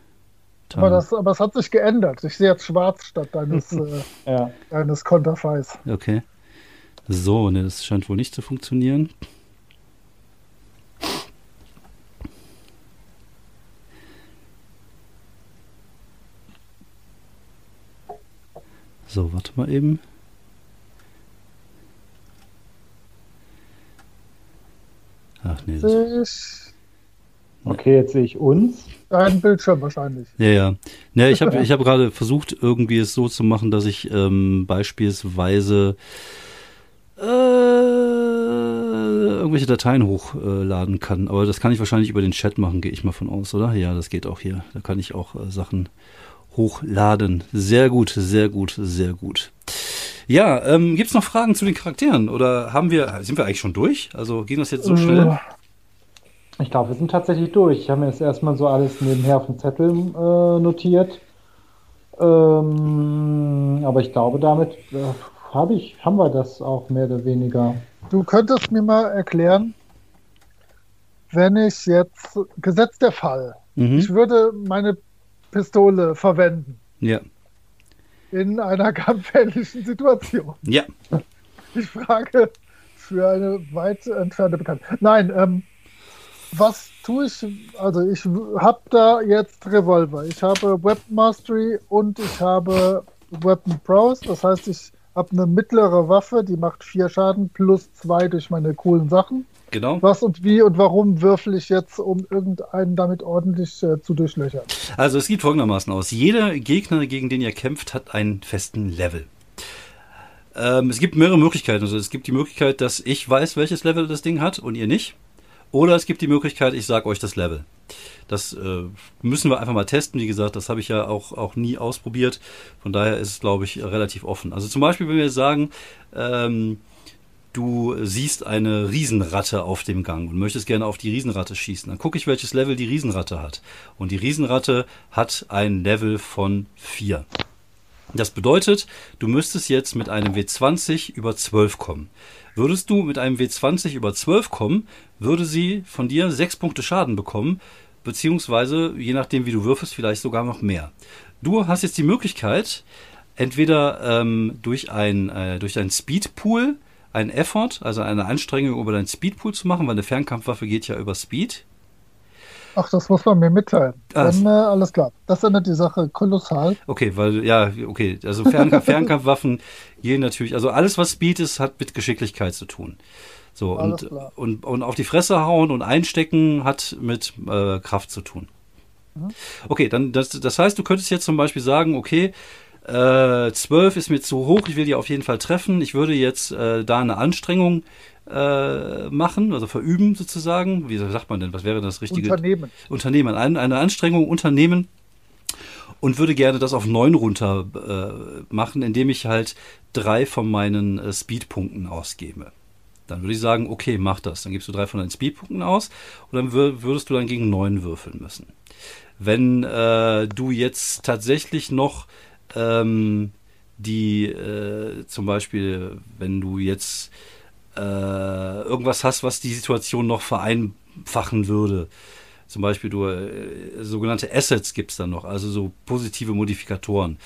Aber, das, aber es hat sich geändert. Ich sehe jetzt schwarz statt deines, äh, ja. deines Konterfeis. Okay. So, ne, das scheint wohl nicht zu funktionieren. So, warte mal eben. Ach nee, das, Okay, jetzt sehe ich uns. deinen Bildschirm wahrscheinlich. ja, ja. Ja, ich habe ich hab gerade versucht, irgendwie es so zu machen, dass ich ähm, beispielsweise äh, irgendwelche Dateien hochladen kann. Aber das kann ich wahrscheinlich über den Chat machen, gehe ich mal von aus, oder? Ja, das geht auch hier. Da kann ich auch äh, Sachen hochladen. Sehr gut, sehr gut, sehr gut. Ja, ähm, gibt's noch Fragen zu den Charakteren? Oder haben wir, sind wir eigentlich schon durch? Also ging das jetzt so schnell? Ich glaube, wir sind tatsächlich durch. Ich habe mir jetzt erstmal so alles nebenher auf dem Zettel äh, notiert. Ähm, aber ich glaube, damit äh, hab ich, haben wir das auch mehr oder weniger. Du könntest mir mal erklären, wenn ich jetzt, gesetzt der Fall, ich Mhm. würde meine Pistole verwenden Ja. in einer kampfähnlichen Situation. Ja. Ich frage für eine weit entfernte Bekannte. Nein, ähm, was tue ich? Also ich habe da jetzt Revolver. Ich habe Weapon Mastery und ich habe Weapon Prowess. Das heißt, ich habe eine mittlere Waffe, die macht vier Schaden plus zwei durch meine coolen Sachen. Genau. Was und wie und warum würfel ich jetzt, um irgendeinen damit ordentlich äh, zu durchlöchern? Also es sieht folgendermaßen aus. Jeder Gegner, gegen den ihr kämpft, hat einen festen Level. Ähm, es gibt mehrere Möglichkeiten. Also es gibt die Möglichkeit, dass ich weiß, welches Level das Ding hat und ihr nicht. Oder es gibt die Möglichkeit, ich sage euch das Level. Das äh, müssen wir einfach mal testen. Wie gesagt, das habe ich ja auch, auch nie ausprobiert. Von daher ist es, glaube ich, relativ offen. Also zum Beispiel, wenn wir sagen, ähm, du siehst eine Riesenratte auf dem Gang und möchtest gerne auf die Riesenratte schießen, dann gucke ich, welches Level die Riesenratte hat. Und die Riesenratte hat ein Level von 4. Das bedeutet, du müsstest jetzt mit einem W20 über 12 kommen. Würdest du mit einem W20 über 12 kommen, würde sie von dir 6 Punkte Schaden bekommen, beziehungsweise, je nachdem wie du würfelst, vielleicht sogar noch mehr. Du hast jetzt die Möglichkeit, entweder ähm, durch ein äh, durch deinen Speedpool einen Effort, also eine Anstrengung über deinen Speedpool zu machen, weil eine Fernkampfwaffe geht ja über Speed. Ach, das muss man mir mitteilen. Ah, Dann äh, alles klar. Das ändert die Sache kolossal. Okay, weil, ja, okay, also Fernkampf, Fernkampfwaffen gehen natürlich, also alles, was Speed ist, hat mit Geschicklichkeit zu tun. So, Alles und, klar. und, und auf die Fresse hauen und einstecken hat mit äh, Kraft zu tun. Okay, dann, das, das heißt, du könntest jetzt zum Beispiel sagen, okay, äh, 12 ist mir zu hoch, ich will die auf jeden Fall treffen. Ich würde jetzt äh, da eine Anstrengung äh, machen, also verüben sozusagen. Wie sagt man denn? Was wäre das richtige? Unternehmen. Unternehmen, ein, eine Anstrengung unternehmen und würde gerne das auf 9 runter äh, machen, indem ich halt drei von meinen äh, Speedpunkten ausgebe. Dann würde ich sagen, okay, mach das. Dann gibst du drei von deinen Speedpunkten aus und dann wür würdest du dann gegen 9 würfeln müssen. Wenn äh, du jetzt tatsächlich noch ähm, die, äh, zum Beispiel, wenn du jetzt äh, irgendwas hast, was die Situation noch vereinfachen würde, zum Beispiel du äh, sogenannte Assets gibt's dann noch, also so positive Modifikatoren.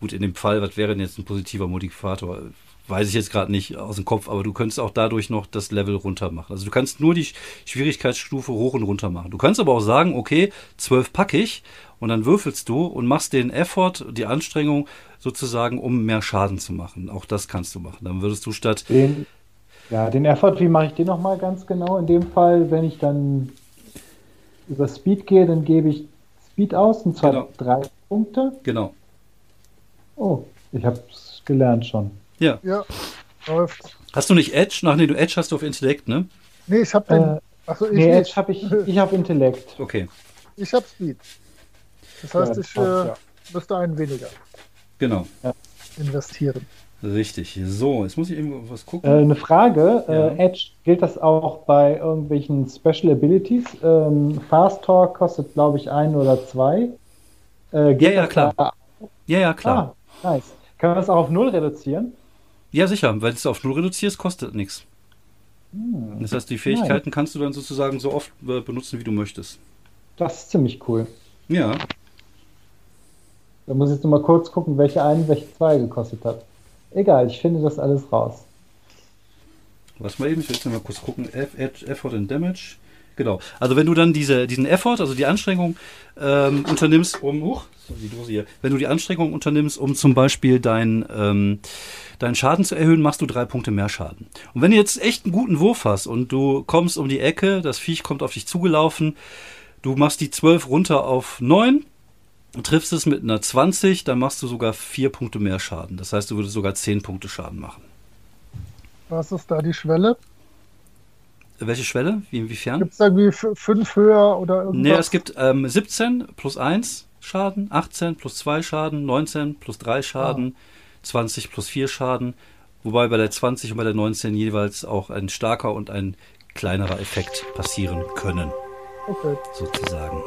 Gut, in dem Fall, was wäre denn jetzt ein positiver Modifikator? Weiß ich jetzt gerade nicht aus dem Kopf, aber du könntest auch dadurch noch das Level runter machen. Also du kannst nur die Sch- Schwierigkeitsstufe hoch und runter machen. Du kannst aber auch sagen, okay, 12 packe ich und dann würfelst du und machst den Effort, die Anstrengung sozusagen, um mehr Schaden zu machen. Auch das kannst du machen. Dann würdest du statt Den, ja, den Effort, wie mache ich den nochmal ganz genau? In dem Fall, wenn ich dann über Speed gehe, dann gebe ich Speed aus, und zwar Genau. drei Punkte. Genau. Oh, ich habe es gelernt schon. Ja. Ja, läuft. Hast du nicht Edge? Ach nee, du Edge hast du auf Intellekt, ne? Nee, ich habe den. Äh, Achso, ich nee. Edge habe ich, ich habe Intellekt. Okay, Ich habe Speed. Das heißt, Ja, ich äh, ja. müsste einen weniger genau. investieren. Richtig. So, jetzt muss ich irgendwo was gucken. Äh, eine Frage, Ja. äh, Edge, gilt das auch bei irgendwelchen Special Abilities? Ähm, Fast Talk kostet, glaube ich, ein oder zwei. Äh, Ja, ja, klar. da- ja, ja, klar. Ah, nice. Kann man das auch auf null reduzieren? Ja, sicher. Weil du es auf Null reduzierst, kostet nichts. Hm, Das heißt, die Fähigkeiten kannst du dann sozusagen so oft äh, benutzen, wie du möchtest. das ist ziemlich cool. Ja. Da muss ich jetzt noch mal kurz gucken, welche einen, welche zwei gekostet hat. Egal, ich finde das alles raus. Was mal eben, ich will jetzt noch mal kurz gucken. Effort and Damage Genau. Also wenn du dann diese, diesen Effort, also die Anstrengung ähm, unternimmst, um, huch, so die Dose hier, wenn du die Anstrengung unternimmst, um zum Beispiel dein, ähm, deinen Schaden zu erhöhen, machst du drei Punkte mehr Schaden. Und wenn du jetzt echt einen guten Wurf hast und du kommst um die Ecke, das Viech kommt auf dich zugelaufen, du machst die 12 runter auf 9, triffst es mit einer 20, dann machst du sogar vier Punkte mehr Schaden. Das heißt, du würdest sogar 10 Punkte Schaden machen. Was ist da die Schwelle? Welche Schwelle? Wie, inwiefern? Gibt es irgendwie f- fünf höher oder irgendwas? Nee, es gibt ähm, 17 plus 1 Schaden, 18 plus 2 Schaden, 19 plus 3 Schaden, 20 plus 4 Schaden. Wobei bei der 20 und bei der 19 jeweils auch ein starker und ein kleinerer Effekt passieren können, Okay. sozusagen.